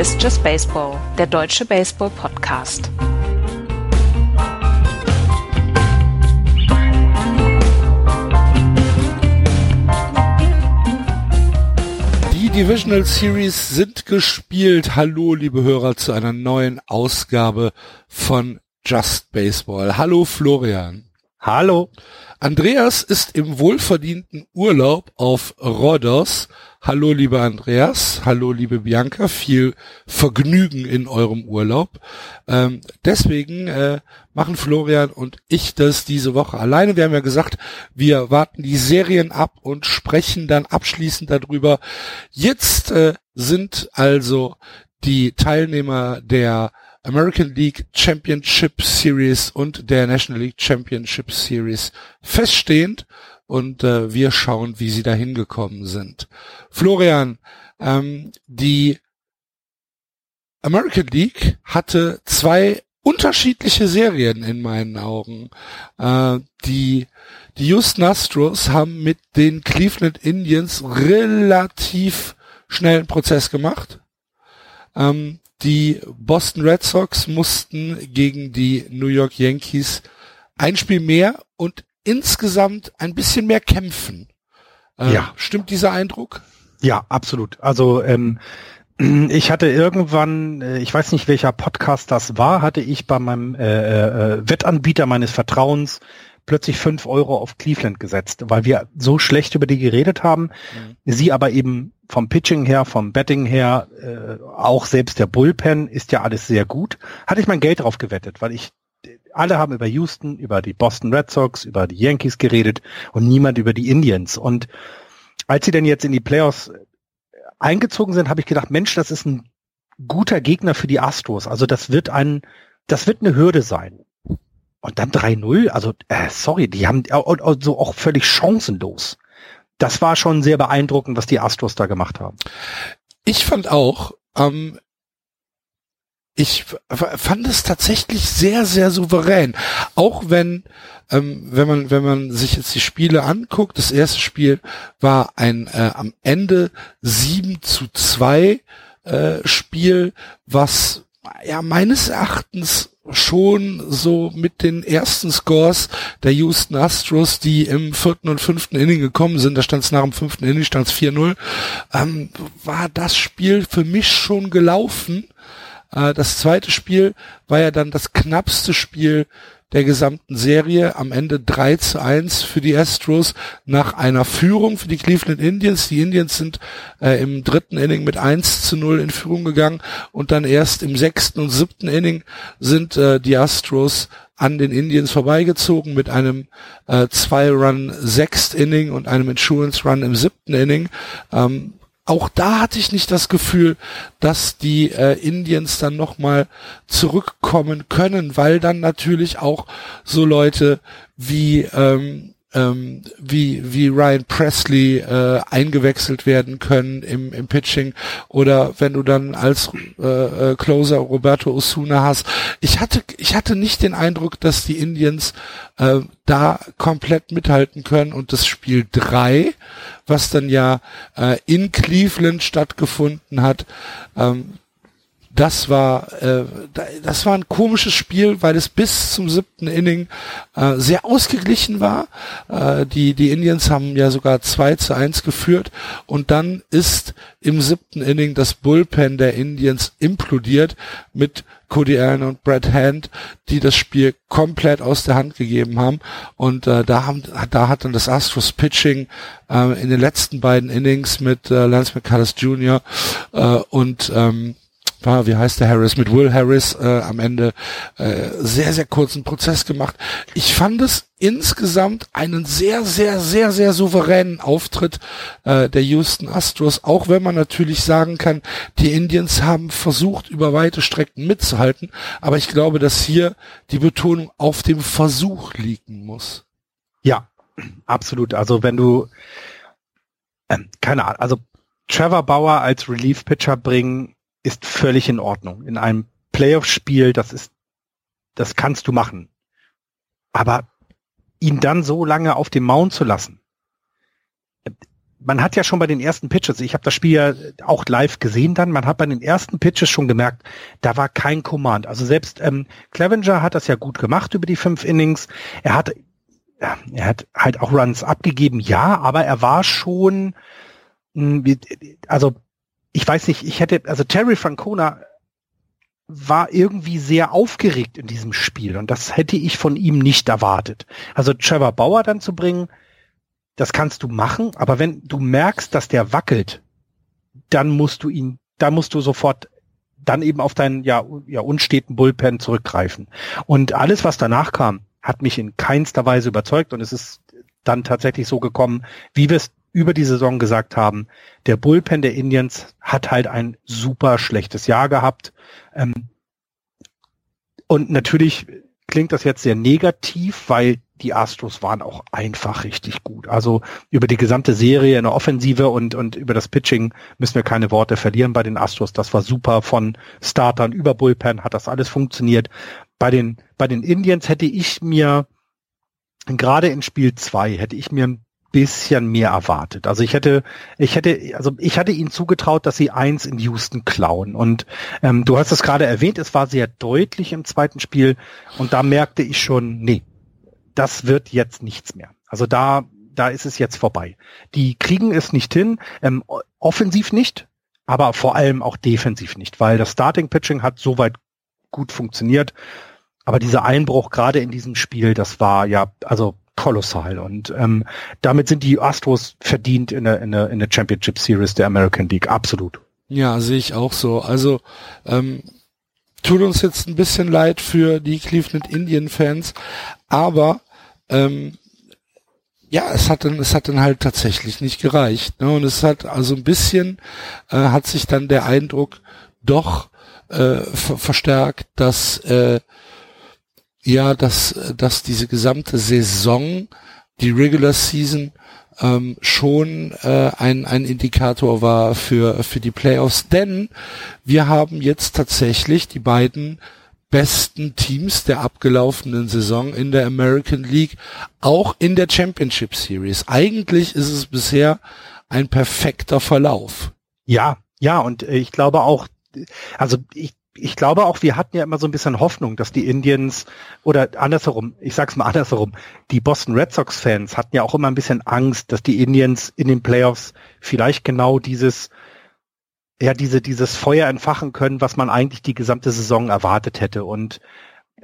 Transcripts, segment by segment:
Ist Just Baseball, der deutsche Baseball-Podcast. Die Divisional Series sind gespielt. Hallo, liebe Hörer, zu einer neuen Ausgabe von Just Baseball. Hallo, Florian. Hallo. Andreas ist im wohlverdienten Urlaub auf Rhodos. Hallo, lieber Andreas. Hallo, liebe Bianca. Viel Vergnügen in eurem Urlaub. Ähm, deswegen äh, machen Florian und ich das diese Woche alleine. Wir haben ja gesagt, wir warten die Serien ab und sprechen dann abschließend darüber. Jetzt äh, sind also die Teilnehmer der American League Championship Series und der National League Championship Series feststehend und äh, wir schauen, wie sie da hingekommen sind. Florian, ähm, die American League hatte zwei unterschiedliche Serien in meinen Augen. Äh, die, die Houston Astros haben mit den Cleveland Indians relativ schnellen Prozess gemacht. Ähm, die Boston Red Sox mussten gegen die New York Yankees ein Spiel mehr und insgesamt ein bisschen mehr kämpfen. Äh, ja. Stimmt dieser Eindruck? Ja, absolut. Also ähm, ich hatte irgendwann, äh, ich weiß nicht welcher Podcast das war, hatte ich bei meinem äh, äh, Wettanbieter meines Vertrauens plötzlich fünf Euro auf Cleveland gesetzt, weil wir so schlecht über die geredet haben. Mhm. Sie aber eben vom Pitching her, vom Betting her, äh, auch selbst der Bullpen ist ja alles sehr gut. Hatte ich mein Geld drauf gewettet, weil ich alle haben über Houston, über die Boston Red Sox, über die Yankees geredet und niemand über die Indians. Und als sie denn jetzt in die Playoffs eingezogen sind, habe ich gedacht, Mensch, das ist ein guter Gegner für die Astros. Also das wird ein, das wird eine Hürde sein. Und dann 3-0, also äh, sorry, die haben also auch völlig chancenlos das war schon sehr beeindruckend, was die Astros da gemacht haben. Ich fand auch, ähm, ich fand es tatsächlich sehr, sehr souverän. Auch wenn, ähm, wenn man, wenn man sich jetzt die Spiele anguckt, das erste Spiel war ein äh, am Ende 7 zu 2 äh, Spiel, was ja meines Erachtens schon so mit den ersten Scores der Houston Astros, die im vierten und fünften Inning gekommen sind, da stand es nach dem fünften Inning, stand es 4-0, ähm, war das Spiel für mich schon gelaufen. Äh, das zweite Spiel war ja dann das knappste Spiel der gesamten Serie. Am Ende 3 zu 1 für die Astros nach einer Führung für die Cleveland Indians. Die Indians sind äh, im dritten Inning mit 1 zu 0 in Führung gegangen und dann erst im sechsten und siebten Inning sind äh, die Astros an den Indians vorbeigezogen mit einem äh, zwei-Run sechst Inning und einem Insurance Run im siebten Inning. Ähm, auch da hatte ich nicht das Gefühl, dass die äh, Indians dann nochmal zurückkommen können, weil dann natürlich auch so Leute wie ähm, ähm, wie, wie Ryan Presley äh, eingewechselt werden können im, im Pitching oder wenn du dann als äh, äh, Closer Roberto Osuna hast. Ich hatte, ich hatte nicht den Eindruck, dass die Indians äh, da komplett mithalten können und das Spiel drei, was dann ja äh, in Cleveland stattgefunden hat, ähm, das war äh, das war ein komisches Spiel, weil es bis zum siebten Inning äh, sehr ausgeglichen war. Äh, die die Indians haben ja sogar 2 zu 1 geführt und dann ist im siebten Inning das Bullpen der Indians implodiert mit Cody Allen und Brad Hand, die das Spiel komplett aus der Hand gegeben haben. Und äh, da, haben, da hat dann das Astros Pitching äh, in den letzten beiden Innings mit äh, Lance McCullers Jr. Äh, und ähm, war, wie heißt der Harris, mit Will Harris äh, am Ende äh, sehr, sehr kurzen Prozess gemacht. Ich fand es insgesamt einen sehr, sehr, sehr, sehr souveränen Auftritt äh, der Houston Astros, auch wenn man natürlich sagen kann, die Indians haben versucht, über weite Strecken mitzuhalten, aber ich glaube, dass hier die Betonung auf dem Versuch liegen muss. Ja, absolut. Also wenn du, äh, keine Ahnung, also Trevor Bauer als Relief-Pitcher bringen, ist völlig in Ordnung. In einem Playoff-Spiel, das ist, das kannst du machen. Aber ihn dann so lange auf dem Mount zu lassen, man hat ja schon bei den ersten Pitches, ich habe das Spiel ja auch live gesehen dann, man hat bei den ersten Pitches schon gemerkt, da war kein Command. Also selbst ähm, Clevenger hat das ja gut gemacht über die fünf Innings. Er hat, er hat halt auch Runs abgegeben, ja, aber er war schon, hm, also ich weiß nicht, ich hätte, also Terry Francona war irgendwie sehr aufgeregt in diesem Spiel und das hätte ich von ihm nicht erwartet. Also Trevor Bauer dann zu bringen, das kannst du machen, aber wenn du merkst, dass der wackelt, dann musst du ihn, da musst du sofort dann eben auf deinen ja, ja unsteten Bullpen zurückgreifen. Und alles, was danach kam, hat mich in keinster Weise überzeugt und es ist dann tatsächlich so gekommen, wie wir es über die Saison gesagt haben, der Bullpen der Indians hat halt ein super schlechtes Jahr gehabt. Ähm, und natürlich klingt das jetzt sehr negativ, weil die Astros waren auch einfach richtig gut. Also über die gesamte Serie in der Offensive und, und über das Pitching müssen wir keine Worte verlieren bei den Astros. Das war super von Startern über Bullpen, hat das alles funktioniert. Bei den, bei den Indians hätte ich mir, gerade in Spiel zwei hätte ich mir ein bisschen mehr erwartet. Also ich hätte, ich hätte, also ich hatte ihnen zugetraut, dass sie eins in Houston klauen. Und ähm, du hast es gerade erwähnt, es war sehr deutlich im zweiten Spiel und da merkte ich schon, nee, das wird jetzt nichts mehr. Also da, da ist es jetzt vorbei. Die kriegen es nicht hin, ähm, offensiv nicht, aber vor allem auch defensiv nicht, weil das Starting Pitching hat soweit gut funktioniert. Aber dieser Einbruch gerade in diesem Spiel, das war ja, also kolossal. Und ähm, damit sind die Astros verdient in der, in, der, in der Championship Series der American League. Absolut. Ja, sehe ich auch so. Also ähm, tut uns jetzt ein bisschen leid für die Cleveland Indian Fans, aber ähm, ja, es hat dann, es hat dann halt tatsächlich nicht gereicht. Ne? Und es hat also ein bisschen äh, hat sich dann der Eindruck doch äh, ver verstärkt, dass äh, ja, dass, dass diese gesamte Saison, die Regular Season, ähm, schon äh, ein, ein Indikator war für, für die Playoffs, denn wir haben jetzt tatsächlich die beiden besten Teams der abgelaufenen Saison in der American League, auch in der Championship Series. Eigentlich ist es bisher ein perfekter Verlauf. Ja, ja, und äh, ich glaube auch, also ich, ich glaube auch, wir hatten ja immer so ein bisschen Hoffnung, dass die Indians oder andersherum, ich sag's mal andersherum, die Boston Red Sox Fans hatten ja auch immer ein bisschen Angst, dass die Indians in den Playoffs vielleicht genau dieses ja diese dieses Feuer entfachen können, was man eigentlich die gesamte Saison erwartet hätte. Und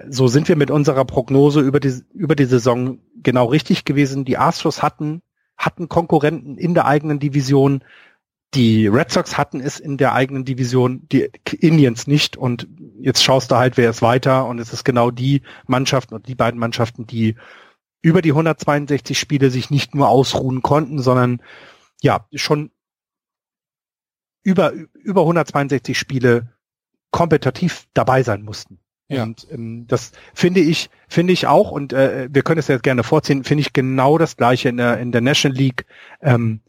so sind wir mit unserer Prognose über die über die Saison genau richtig gewesen. Die Astros hatten hatten Konkurrenten in der eigenen Division. Die Red Sox hatten es in der eigenen Division, die Indians nicht. Und jetzt schaust du halt, wer ist weiter. Und es ist genau die Mannschaften und die beiden Mannschaften, die über die 162 Spiele sich nicht nur ausruhen konnten, sondern ja, schon über, über 162 Spiele kompetitiv dabei sein mussten. Ja. Und ähm, das finde ich, finde ich auch, und äh, wir können es jetzt gerne vorziehen, finde ich genau das gleiche in der, in der National League. Ähm,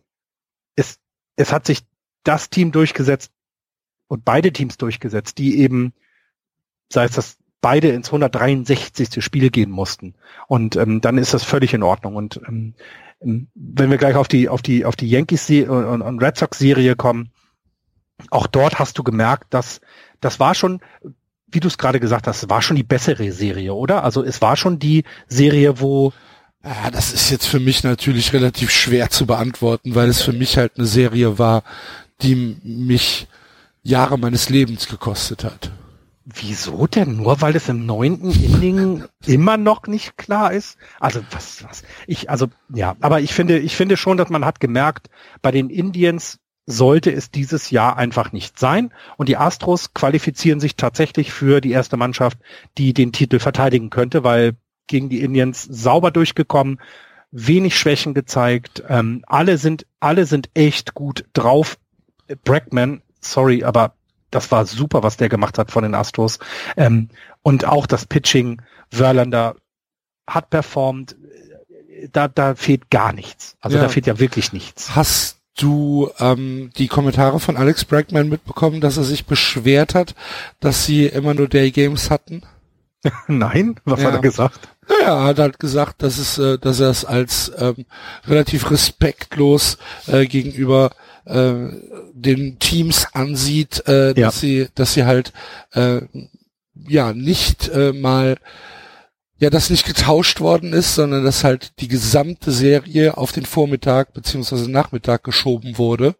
es, hat sich das Team durchgesetzt und beide Teams durchgesetzt, die eben, sei es das beide ins 163. Spiel gehen mussten. Und ähm, dann ist das völlig in Ordnung. Und ähm, ähm wenn wir gleich auf die auf die auf die Yankees und, und Red Sox Serie kommen, auch dort hast du gemerkt, dass das war schon, wie du es gerade gesagt hast, war schon die bessere Serie, oder? Also es war schon die Serie, wo ja, das ist jetzt für mich natürlich relativ schwer zu beantworten, weil es für mich halt eine Serie war, die mich Jahre meines Lebens gekostet hat. Wieso denn? Nur weil es im neunten Inning immer noch nicht klar ist? Also was, was? Ich, also ja, aber ich finde, ich finde schon, dass man hat gemerkt, bei den Indians sollte es dieses Jahr einfach nicht sein. Und die Astros qualifizieren sich tatsächlich für die erste Mannschaft, die den Titel verteidigen könnte, weil gegen die Indians sauber durchgekommen, wenig Schwächen gezeigt. Ähm, alle sind, alle sind echt gut drauf. Brackman, sorry, aber das war super, was der gemacht hat von den Astros. Ähm, und auch das Pitching, Verlander hat performt. Da, da fehlt gar nichts. Also ja. da fehlt ja wirklich nichts. Hast du ähm, die Kommentare von Alex Bregman mitbekommen, dass er sich beschwert hat, dass sie immer nur Day Games hatten? Nein, was ja. hat er gesagt? Naja, er hat halt gesagt, dass es, äh, dass er es als ähm, relativ respektlos äh, gegenüber äh, den Teams ansieht, äh, ja. dass sie, dass sie halt äh, ja nicht äh, mal ja, dass nicht getauscht worden ist, sondern dass halt die gesamte Serie auf den Vormittag beziehungsweise Nachmittag geschoben wurde.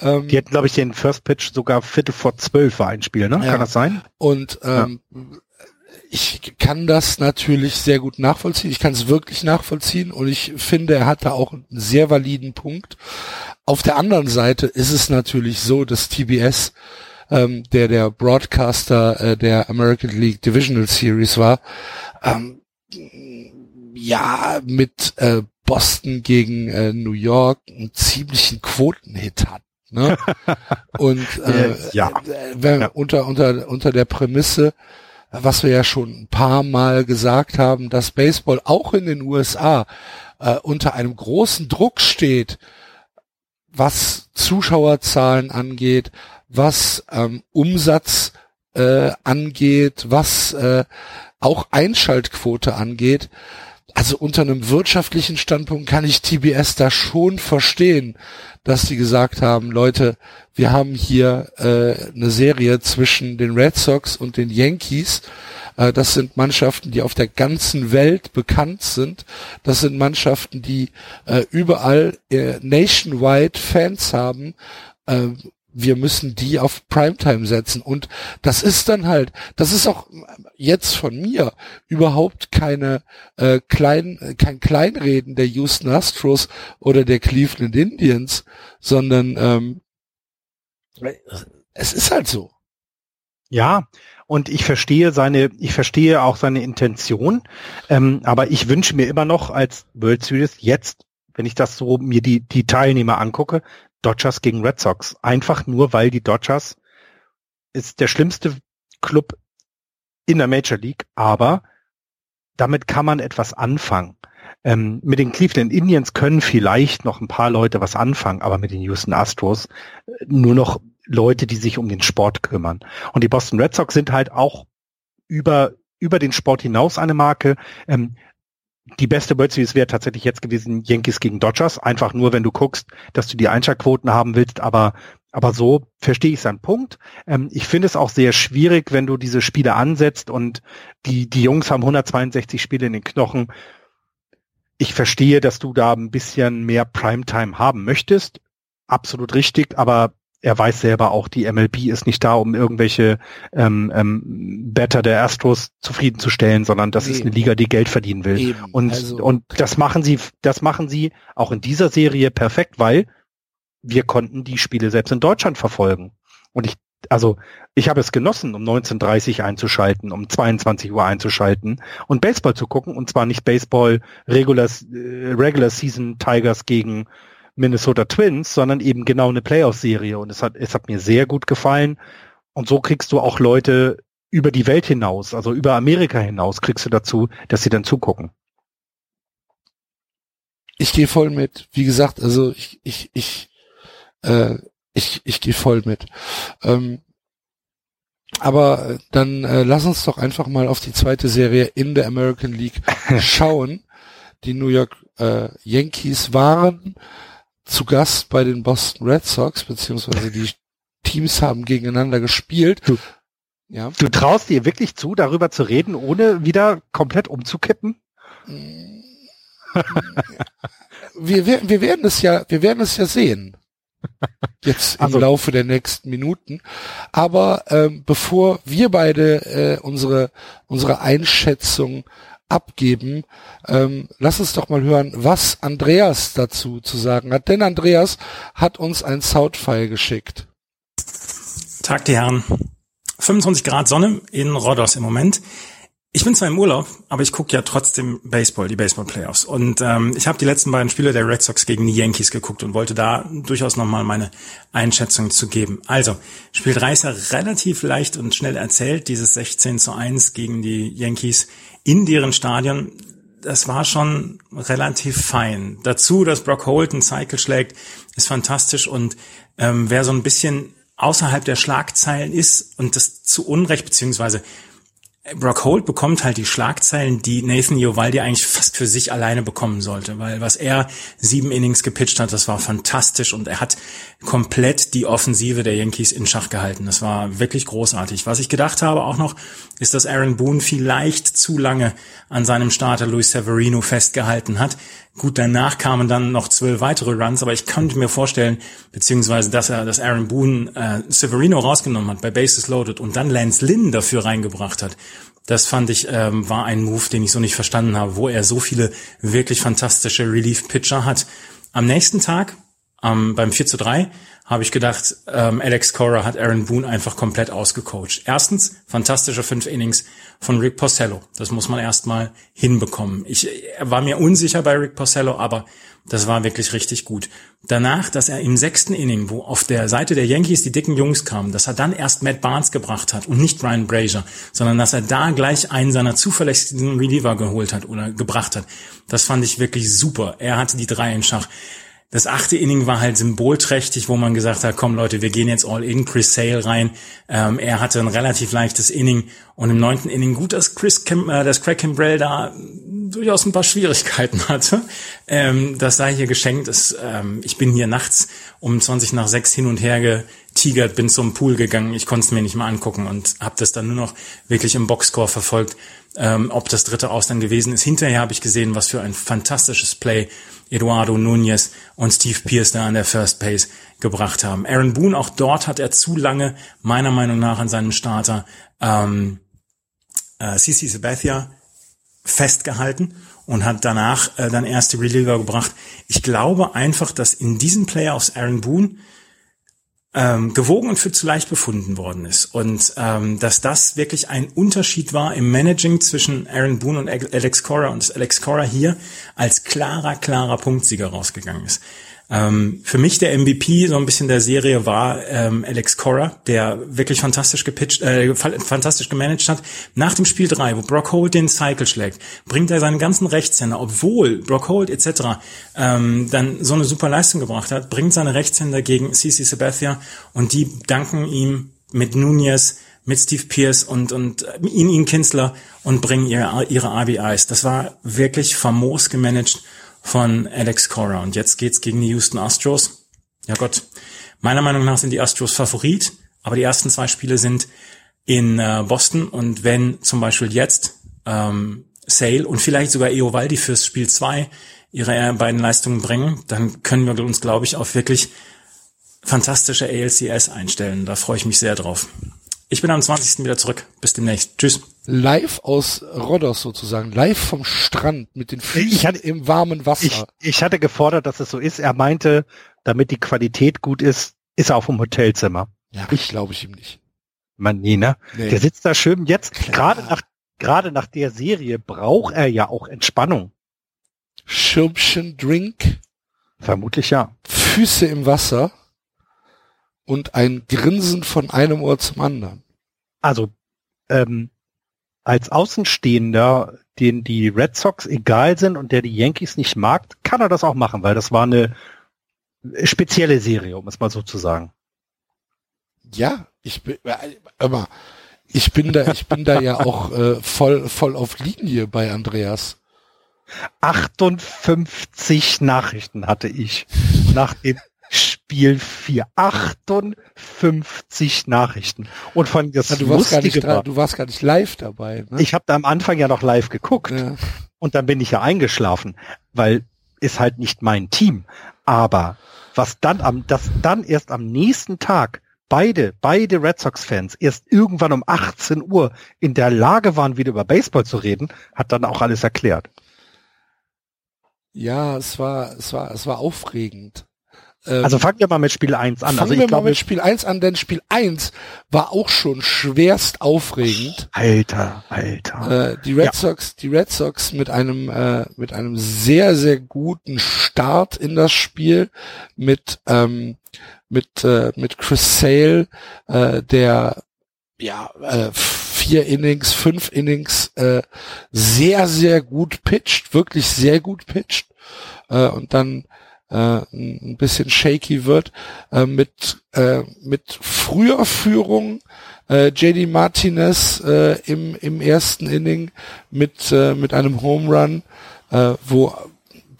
Ähm, die hätten, glaube ich, den First Pitch sogar Viertel vor zwölf war ein Spiel, ne? Ja. Kann das sein? Und ähm, ja. Ich kann das natürlich sehr gut nachvollziehen. Ich kann es wirklich nachvollziehen und ich finde, er hat da auch einen sehr validen Punkt. Auf der anderen Seite ist es natürlich so, dass TBS ähm, der der Broadcaster äh, der American League Divisional Series war, ähm, ja mit äh, Boston gegen äh, New York einen ziemlichen Quotenhit hat. Ne? Und äh, ja. Äh, wenn, ja. unter unter unter der Prämisse, was wir ja schon ein paar Mal gesagt haben, dass Baseball auch in den USA äh, unter einem großen Druck steht, was Zuschauerzahlen angeht, was ähm, Umsatz äh, angeht, was äh, auch Einschaltquote angeht. Also unter einem wirtschaftlichen Standpunkt kann ich TBS da schon verstehen, dass sie gesagt haben, Leute, wir haben hier äh, eine Serie zwischen den Red Sox und den Yankees. Äh, das sind Mannschaften, die auf der ganzen Welt bekannt sind. Das sind Mannschaften, die äh, überall äh, nationwide Fans haben. Äh, wir müssen die auf Primetime setzen. Und das ist dann halt, das ist auch jetzt von mir überhaupt keine äh, klein, kein Kleinreden der Houston Astros oder der Cleveland Indians, sondern ähm, es ist halt so. Ja, und ich verstehe seine, ich verstehe auch seine Intention, ähm, aber ich wünsche mir immer noch als World Series jetzt, wenn ich das so mir die die Teilnehmer angucke, Dodgers gegen Red Sox. Einfach nur, weil die Dodgers ist der schlimmste Club in der Major League, aber damit kann man etwas anfangen. Ähm, mit den Cleveland Indians können vielleicht noch ein paar Leute was anfangen, aber mit den Houston Astros äh, nur noch Leute, die sich um den Sport kümmern. Und die Boston Red Sox sind halt auch über über den Sport hinaus eine Marke. Ähm, die beste World wäre tatsächlich jetzt gewesen Yankees gegen Dodgers. Einfach nur, wenn du guckst, dass du die Einschaltquoten haben willst, aber aber so verstehe ich seinen Punkt. Ähm, ich finde es auch sehr schwierig, wenn du diese Spiele ansetzt und die die Jungs haben 162 Spiele in den Knochen. Ich verstehe, dass du da ein bisschen mehr Primetime haben möchtest. Absolut richtig, aber er weiß selber auch, die MLB ist nicht da, um irgendwelche ähm, ähm, Better der Astros zufriedenzustellen, sondern das Eben. ist eine Liga, die Geld verdienen will. Eben. Und also, und das machen sie, das machen sie auch in dieser Serie perfekt, weil wir konnten die Spiele selbst in Deutschland verfolgen. Und ich, also ich habe es genossen, um 19:30 einzuschalten, um 22 Uhr einzuschalten und Baseball zu gucken und zwar nicht Baseball Regular äh, Regular Season Tigers gegen Minnesota Twins, sondern eben genau eine Playoff-Serie. Und es hat, es hat mir sehr gut gefallen. Und so kriegst du auch Leute über die Welt hinaus, also über Amerika hinaus, kriegst du dazu, dass sie dann zugucken. Ich gehe voll mit. Wie gesagt, also ich, ich, ich, äh, ich, ich gehe voll mit. Ähm, aber dann äh, lass uns doch einfach mal auf die zweite Serie in der American League schauen. Die New York äh, Yankees waren zu Gast bei den Boston Red Sox, beziehungsweise die Teams haben gegeneinander gespielt. Du, ja. du traust dir wirklich zu, darüber zu reden, ohne wieder komplett umzukippen? wir, wir, wir werden es ja, wir werden es ja sehen. Jetzt im also, Laufe der nächsten Minuten. Aber ähm, bevor wir beide äh, unsere unsere Einschätzung abgeben. Ähm, lass uns doch mal hören, was Andreas dazu zu sagen hat. Denn Andreas hat uns ein Soundfile geschickt. Tag, die Herren. 25 Grad Sonne in Rhodos im Moment. Ich bin zwar im Urlaub, aber ich gucke ja trotzdem Baseball, die Baseball-Playoffs. Und ähm, ich habe die letzten beiden Spiele der Red Sox gegen die Yankees geguckt und wollte da durchaus nochmal meine Einschätzung zu geben. Also, Spiel 3 ist ja relativ leicht und schnell erzählt, dieses 16 zu 1 gegen die Yankees in deren Stadion. Das war schon relativ fein. Dazu, dass Brock Holt einen Cycle schlägt, ist fantastisch. Und ähm, wer so ein bisschen außerhalb der Schlagzeilen ist und das zu Unrecht, beziehungsweise Brock Holt bekommt halt die Schlagzeilen, die Nathan Iovaldi eigentlich fast für sich alleine bekommen sollte, weil was er sieben Innings gepitcht hat, das war fantastisch und er hat komplett die Offensive der Yankees in Schach gehalten. Das war wirklich großartig. Was ich gedacht habe auch noch, ist, dass Aaron Boone vielleicht zu lange an seinem Starter Luis Severino festgehalten hat. Gut, danach kamen dann noch zwölf weitere Runs, aber ich könnte mir vorstellen, beziehungsweise, dass er, dass Aaron Boone äh, Severino rausgenommen hat bei Bases Loaded und dann Lance Lynn dafür reingebracht hat. Das fand ich, ähm, war ein Move, den ich so nicht verstanden habe, wo er so viele wirklich fantastische Relief-Pitcher hat. Am nächsten Tag, ähm, beim 4 zu 3, habe ich gedacht, ähm, Alex Cora hat Aaron Boone einfach komplett ausgecoacht. Erstens, fantastische fünf Innings von Rick Porcello. Das muss man erstmal hinbekommen. Ich war mir unsicher bei Rick Porcello, aber das war wirklich richtig gut. Danach, dass er im sechsten Inning, wo auf der Seite der Yankees die dicken Jungs kamen, dass er dann erst Matt Barnes gebracht hat und nicht Ryan Brazier, sondern dass er da gleich einen seiner zuverlässigsten Reliever geholt hat oder gebracht hat. Das fand ich wirklich super. Er hatte die drei in Schach. Das achte Inning war halt symbolträchtig, wo man gesagt hat, komm Leute, wir gehen jetzt all in, Chris Sale rein. Ähm, er hatte ein relativ leichtes Inning und im neunten Inning gut, dass Chris Kim, äh, dass Craig Kimbrell da durchaus ein paar Schwierigkeiten hatte. Ähm, das sei hier geschenkt. Ist, ähm, ich bin hier nachts um 20 nach 6 hin und her getigert, bin zum Pool gegangen. Ich konnte es mir nicht mal angucken und habe das dann nur noch wirklich im Boxscore verfolgt, ähm, ob das dritte Aus dann gewesen ist. Hinterher habe ich gesehen, was für ein fantastisches Play Eduardo Nunez und Steve Pierce da an der First Base gebracht haben. Aaron Boone, auch dort hat er zu lange, meiner Meinung nach, an seinem Starter ähm, äh, CC Sabathia festgehalten und hat danach äh, dann erste Reliever gebracht. Ich glaube einfach, dass in diesen Playoffs Aaron Boone ähm, gewogen und für zu leicht befunden worden ist. Und ähm, dass das wirklich ein Unterschied war im Managing zwischen Aaron Boone und Alex Cora und dass Alex Cora hier als klarer, klarer Punktsieger rausgegangen ist. Ähm, für mich der MVP so ein bisschen der Serie war ähm, Alex Cora, der wirklich fantastisch gepitcht, äh, fantastisch gemanagt hat. Nach dem Spiel 3, wo Brock Holt den Cycle schlägt, bringt er seinen ganzen Rechtshänder, obwohl Brock Holt etc. Ähm, dann so eine super Leistung gebracht hat, bringt seine Rechtshänder gegen CC Sabathia und die danken ihm mit Nunez, mit Steve Pierce und, und ihn, ihn Kinsler und bringen ihre, ihre RBIs. Das war wirklich famos gemanagt von Alex Cora. Und jetzt geht's gegen die Houston Astros. Ja Gott, meiner Meinung nach sind die Astros Favorit, aber die ersten zwei Spiele sind in äh, Boston und wenn zum Beispiel jetzt ähm, Sale und vielleicht sogar Eovaldi fürs Spiel zwei ihre äh, beiden Leistungen bringen, dann können wir uns, glaube ich, auf wirklich fantastische ALCS einstellen. Da freue ich mich sehr drauf. Ich bin am 20. wieder zurück. Bis demnächst. Tschüss live aus Rhodos sozusagen, live vom Strand mit den Füßen hatte, im warmen Wasser. Ich, ich hatte gefordert, dass es so ist. Er meinte, damit die Qualität gut ist, ist er auf dem Hotelzimmer. Ja, ich glaube ich ihm nicht. Man, nee, ne? Nee. Der sitzt da schön. Jetzt, gerade nach, gerade nach der Serie braucht er ja auch Entspannung. Schirmchen Drink. Vermutlich ja. Füße im Wasser und ein Grinsen von einem Ohr zum anderen. Also, ähm, als Außenstehender, den die Red Sox egal sind und der die Yankees nicht mag, kann er das auch machen, weil das war eine spezielle Serie, um es mal so zu sagen. Ja, ich bin immer, ich bin da, ich bin da ja auch äh, voll, voll auf Linie bei Andreas. 58 Nachrichten hatte ich nach dem Spiel 4. 58 Nachrichten. Und von das ja, du, warst gar nicht war, du warst gar nicht live dabei. Ne? Ich habe da am Anfang ja noch live geguckt. Ja. Und dann bin ich ja eingeschlafen, weil ist halt nicht mein Team. Aber was dann am, das dann erst am nächsten Tag beide, beide Red Sox-Fans erst irgendwann um 18 Uhr in der Lage waren, wieder über Baseball zu reden, hat dann auch alles erklärt. Ja, es war, es war, es war aufregend. Ähm, also fangen wir mal mit Spiel 1 an. Fangen also wir glaube, mal mit Spiel 1 an, denn Spiel 1 war auch schon schwerst aufregend. Alter, Alter. Äh, die Red ja. Sox, die Red Sox mit einem äh, mit einem sehr sehr guten Start in das Spiel mit ähm, mit äh, mit Chris Sale, äh, der ja äh, vier Innings, fünf Innings äh, sehr sehr gut pitcht, wirklich sehr gut pitcht äh, und dann äh, ein bisschen shaky wird, äh, mit, äh, mit früher Führung äh, JD Martinez äh, im, im ersten Inning mit, äh, mit einem Home Run, äh, wo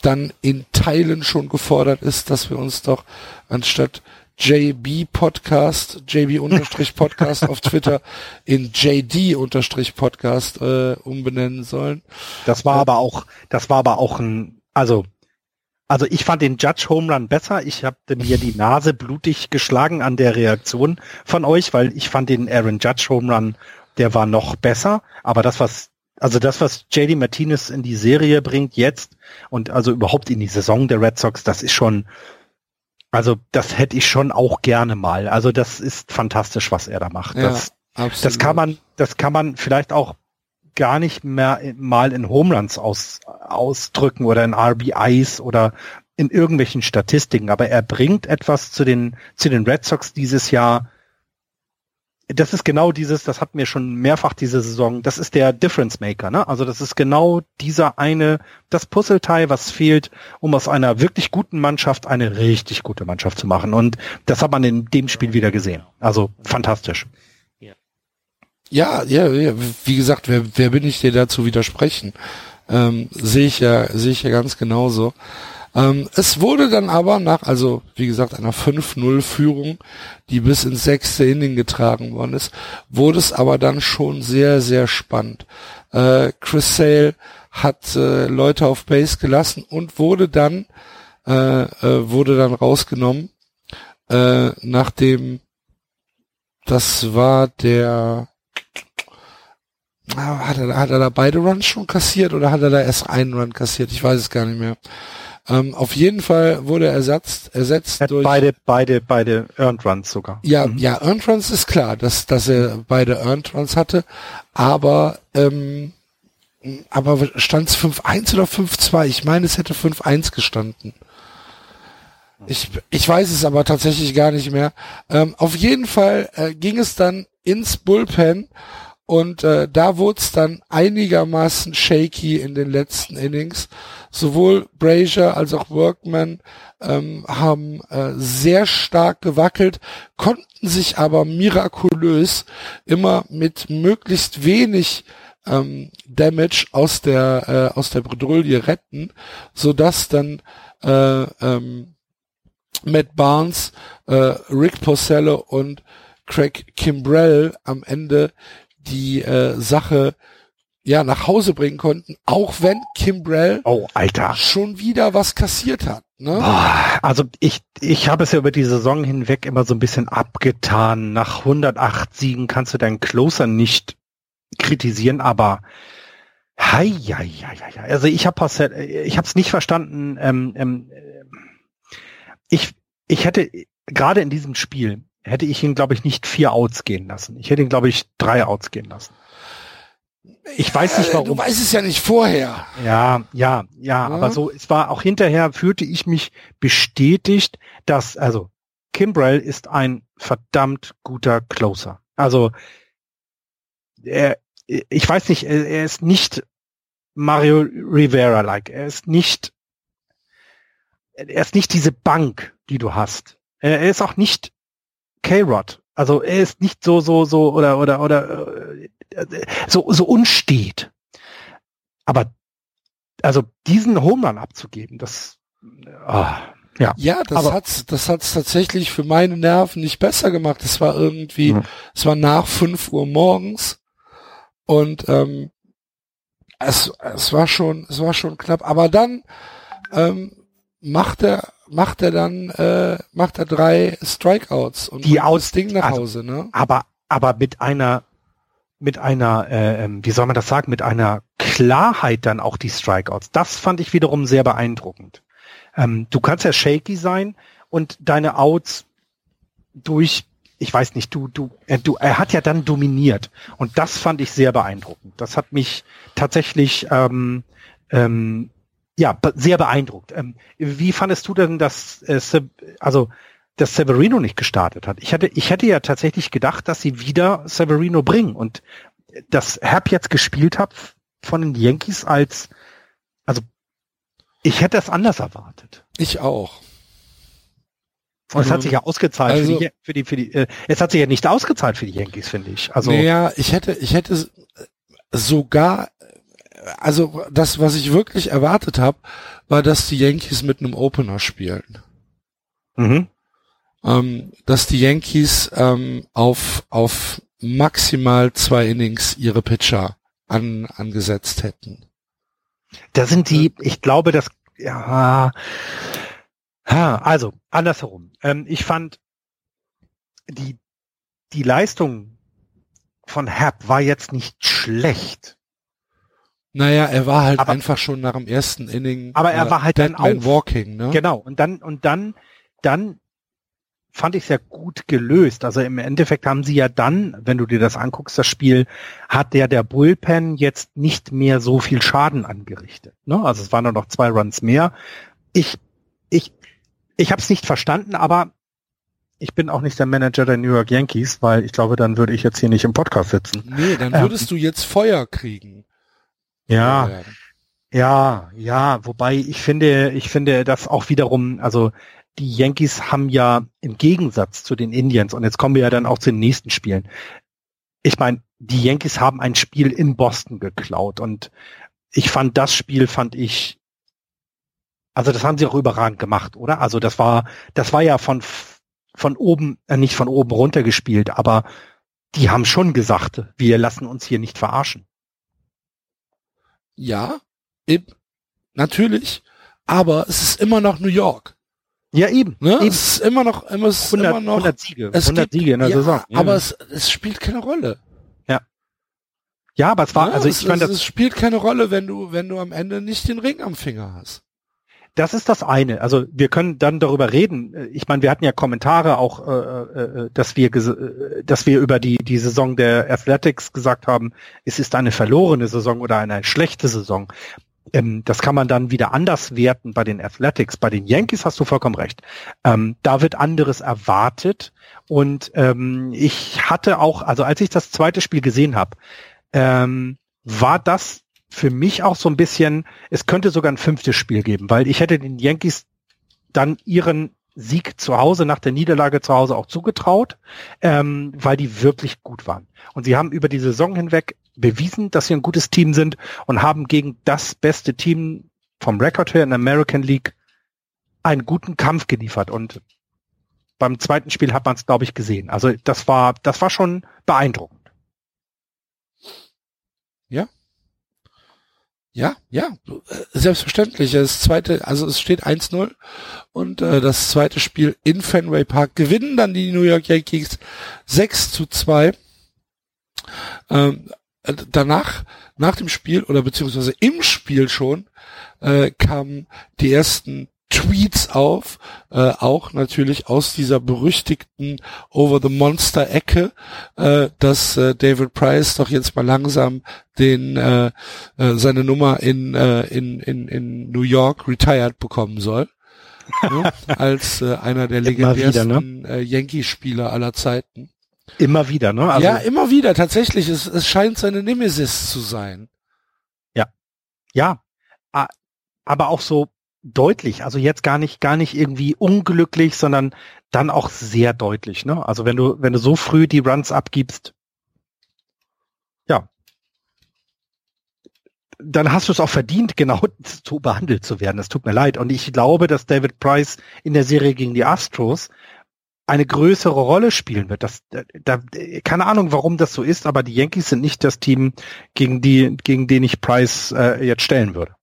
dann in Teilen schon gefordert ist, dass wir uns doch anstatt JB Podcast, JB unterstrich Podcast auf Twitter in JD unterstrich Podcast äh, umbenennen sollen. Das war äh, aber auch, das war aber auch ein, also also ich fand den Judge Home Run besser. Ich habe mir die Nase blutig geschlagen an der Reaktion von euch, weil ich fand den Aaron Judge Home Run, der war noch besser. Aber das, was, also das, was JD Martinez in die Serie bringt jetzt und also überhaupt in die Saison der Red Sox, das ist schon, also das hätte ich schon auch gerne mal. Also das ist fantastisch, was er da macht. Ja, das, absolut. das kann man, das kann man vielleicht auch gar nicht mehr mal in Homeruns aus, ausdrücken oder in RBIs oder in irgendwelchen Statistiken, aber er bringt etwas zu den, zu den Red Sox dieses Jahr. Das ist genau dieses, das hatten wir schon mehrfach diese Saison, das ist der Difference Maker, ne? Also das ist genau dieser eine, das Puzzleteil, was fehlt, um aus einer wirklich guten Mannschaft eine richtig gute Mannschaft zu machen. Und das hat man in dem Spiel wieder gesehen. Also fantastisch. Ja, ja, ja, wie gesagt, wer, wer bin ich dir dazu widersprechen? Ähm, sehe ich ja, sehe ich ja ganz genauso. Ähm, es wurde dann aber nach, also wie gesagt, einer 5-0-Führung, die bis ins sechste Inning getragen worden ist, wurde es aber dann schon sehr, sehr spannend. Äh, Chris Sale hat äh, Leute auf Base gelassen und wurde dann, äh, äh, wurde dann rausgenommen, äh, nachdem das war der hat er, hat er da beide Runs schon kassiert oder hat er da erst einen Run kassiert? Ich weiß es gar nicht mehr. Ähm, auf jeden Fall wurde er ersetzt, ersetzt durch beide, beide, beide Earned Runs sogar. Ja, mhm. ja, Earned Runs ist klar, dass, dass er beide Earned Runs hatte, aber ähm, aber stand es 5-1 oder 5-2? Ich meine, es hätte 5-1 gestanden. Ich, ich weiß es aber tatsächlich gar nicht mehr. Ähm, auf jeden Fall äh, ging es dann ins Bullpen und äh, da wurde es dann einigermaßen shaky in den letzten Innings. Sowohl Brazier als auch Workman ähm, haben äh, sehr stark gewackelt, konnten sich aber mirakulös immer mit möglichst wenig ähm, Damage aus der äh, aus der Bredouille retten, so dass dann äh, ähm, Matt Barnes, äh, Rick Porcello und Craig Kimbrell am Ende die äh, Sache ja nach Hause bringen konnten, auch wenn Kimbrell oh, Alter. schon wieder was kassiert hat. Ne? Also ich, ich habe es ja über die Saison hinweg immer so ein bisschen abgetan. Nach 108 Siegen kannst du deinen Closer nicht kritisieren, aber hei, hei, hei, hei. also ich habe ich habe es nicht verstanden. Ähm, ähm, ich ich hätte gerade in diesem Spiel hätte ich ihn, glaube ich, nicht vier Outs gehen lassen. Ich hätte ihn, glaube ich, drei Outs gehen lassen. Ich weiß nicht warum. Du weißt es ja nicht vorher. Ja, ja, ja, ja, aber so, es war auch hinterher fühlte ich mich bestätigt, dass, also, Kimbrell ist ein verdammt guter Closer. Also, er, ich weiß nicht, er ist nicht Mario Rivera-like. Er ist nicht, er ist nicht diese Bank, die du hast. Er ist auch nicht K-Rod. Also er ist nicht so, so, so oder oder oder äh, so, so unstet. Aber also diesen Home Run abzugeben, das ah, ja. Ja, das aber, hat's, das hat's tatsächlich für meine Nerven nicht besser gemacht. Es war irgendwie, mhm. es war nach fünf Uhr morgens und ähm, es, es war schon, es war schon knapp. Aber dann ähm, macht er macht er dann, äh, macht er drei Strikeouts und die aus Ding nach also, Hause, ne? Aber, aber mit einer, mit einer, äh, ähm, wie soll man das sagen, mit einer Klarheit dann auch die Strikeouts. Das fand ich wiederum sehr beeindruckend. Ähm, du kannst ja shaky sein und deine Outs durch, ich weiß nicht, du, du, er, du, er hat ja dann dominiert und das fand ich sehr beeindruckend. Das hat mich tatsächlich ähm, ähm, ja, sehr beeindruckt. Ähm, wie fandest du denn, dass äh, also dass Severino nicht gestartet hat? Ich hätte, ich hätte ja tatsächlich gedacht, dass sie wieder Severino bringen und dass Herb jetzt gespielt hat von den Yankees als also Ich hätte es anders erwartet. Ich auch. Und es hat sich ja ausgezahlt also, für die, für die, für die äh, es hat sich ja nicht ausgezahlt für die Yankees, finde ich. Also naja, ich hätte, ich hätte sogar, also das, was ich wirklich erwartet habe, war, dass die Yankees mit einem Opener spielen. Mhm. Ähm, dass die Yankees ähm, auf auf maximal zwei Innings ihre Pitcher an, angesetzt hätten. Da sind die, ich glaube, das ja, also andersherum. Ähm, ich fand die die Leistung von Hap war jetzt nicht schlecht. Naja, er war halt Aber- einfach schon nach dem ersten Inning. Aber er war halt dann Batman auf. Walking, ne? Genau. Und dann und dann dann fand ich sehr gut gelöst. Also im Endeffekt haben sie ja dann, wenn du dir das anguckst, das Spiel, hat der der Bullpen jetzt nicht mehr so viel Schaden angerichtet. Ne? Also es waren nur noch zwei Runs mehr. Ich ich ich habe es nicht verstanden, aber ich bin auch nicht der Manager der New York Yankees, weil ich glaube, dann würde ich jetzt hier nicht im Podcast sitzen. Nee, dann Ähm. würdest du jetzt Feuer kriegen. Ja, Ja, ja, wobei ich finde, ich finde das auch wiederum, also die Yankees haben ja im Gegensatz zu den Indians, und jetzt kommen wir ja dann auch zu den nächsten Spielen. Ich meine, die Yankees haben ein Spiel in Boston geklaut und ich fand das Spiel, fand ich, also das haben sie auch überragend gemacht, oder? Also das war, das war ja von, von oben, äh, nicht von oben runter gespielt, aber die haben schon gesagt, wir lassen uns hier nicht verarschen. Ja, eben, natürlich, aber es ist immer noch New York. Ja, eben. Ne? eben. Es ist immer noch, immer, es ist 100, immer noch, 100 Siege, es 100 gibt- Siege in der ja, Saison. Ja. aber es, es spielt keine Rolle. ja, aber es war, Ne? also es, ich es, das, es spielt keine Rolle, wenn du, wenn du am Ende nicht den Ring am Finger hast. Das ist das eine. Also wir können dann darüber reden. Äh, Ich meine, wir hatten ja Kommentare auch, äh, äh, dass wir, äh, dass wir über die die Saison der Athletics gesagt haben, es ist eine verlorene Saison oder eine schlechte Saison. Ähm, das kann man dann wieder anders werten bei den Athletics. Bei den Yankees hast du vollkommen recht. Ähm, da wird anderes erwartet. Und ähm, ich hatte auch, also als ich das zweite Spiel gesehen habe, ähm, war das für mich auch so ein bisschen, es könnte sogar ein fünftes Spiel geben, weil ich hätte den Yankees dann ihren Sieg zu Hause nach der Niederlage zu Hause auch zugetraut, ähm, weil die wirklich gut waren. Und sie haben über die Saison hinweg bewiesen, dass sie ein gutes Team sind und haben gegen das beste Team vom Rekord her in der American League einen guten Kampf geliefert. Und beim zweiten Spiel hat man es, glaube ich, gesehen. Also das war, das war schon beeindruckend. Ja, ja, äh, selbstverständlich. Das zweite, also es steht 1-0 und äh, das zweite Spiel in Fenway Park gewinnen dann die New York Yankees 6 zu 2. Ähm, äh, danach, nach dem Spiel oder beziehungsweise im Spiel schon, äh, kamen die ersten Tweets auf, äh, auch natürlich aus dieser berüchtigten Over the Monster Ecke, äh, dass äh, David Price doch jetzt mal langsam den äh, äh, seine Nummer in, äh, in, in, in New York retired bekommen soll. ne? Als äh, einer der ne? legendärsten äh, Yankee-Spieler aller Zeiten. Immer wieder, ne? Also, ja, immer wieder, tatsächlich. Es, es scheint seine Nemesis zu sein. Ja, a- aber auch so deutlich, also jetzt gar nicht, gar nicht irgendwie unglücklich, sondern dann auch sehr deutlich, ne? Also wenn du, wenn du so früh die Runs abgibst, ja, dann hast du es auch verdient, genau so behandelt zu werden. Das tut mir leid. Und ich glaube, dass David Price in der Serie gegen die Astros eine größere Rolle spielen wird. Das, da, keine Ahnung, warum das so ist, aber die Yankees sind nicht das Team, gegen die, gegen den ich Price äh, jetzt stellen würde.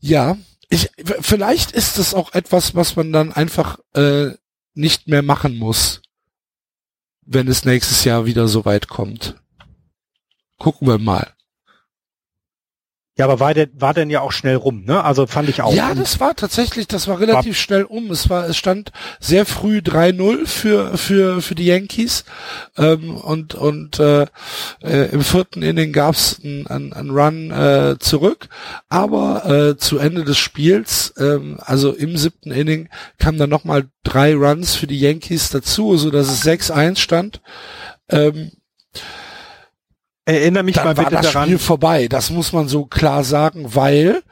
Ja, ich, vielleicht ist das auch etwas, was man dann einfach äh, nicht mehr machen muss, wenn es nächstes Jahr wieder so weit kommt. Gucken wir mal. Ja, aber war, der, war denn ja auch schnell rum, ne? Also fand ich auch. Ja, das war tatsächlich, das war relativ schnell um. Es war, es stand sehr früh 3-0 für für für die Yankees ähm, und und äh, äh, im vierten Inning gab's einen ein, ein Run äh, zurück, aber äh, zu Ende des Spiels, ähm, also im siebten Inning, kamen dann nochmal drei Runs für die Yankees dazu, so dass es 6-1 stand. Ähm, Erinnere mich mal dann war bitte das daran. Spiel vorbei. Das muss man so klar sagen, weil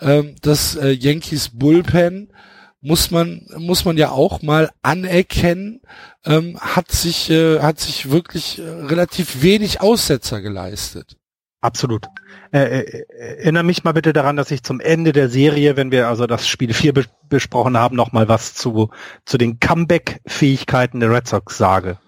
ähm, das äh, Yankees Bullpen muss man muss man ja auch mal anerkennen, ähm, hat sich äh, hat sich wirklich äh, relativ wenig Aussetzer geleistet. Absolut. Äh, äh, erinnere mich mal bitte daran, dass ich zum Ende der Serie, wenn wir also das Spiel 4 be besprochen haben, noch mal was zu zu den Comeback-Fähigkeiten der Red Sox sage.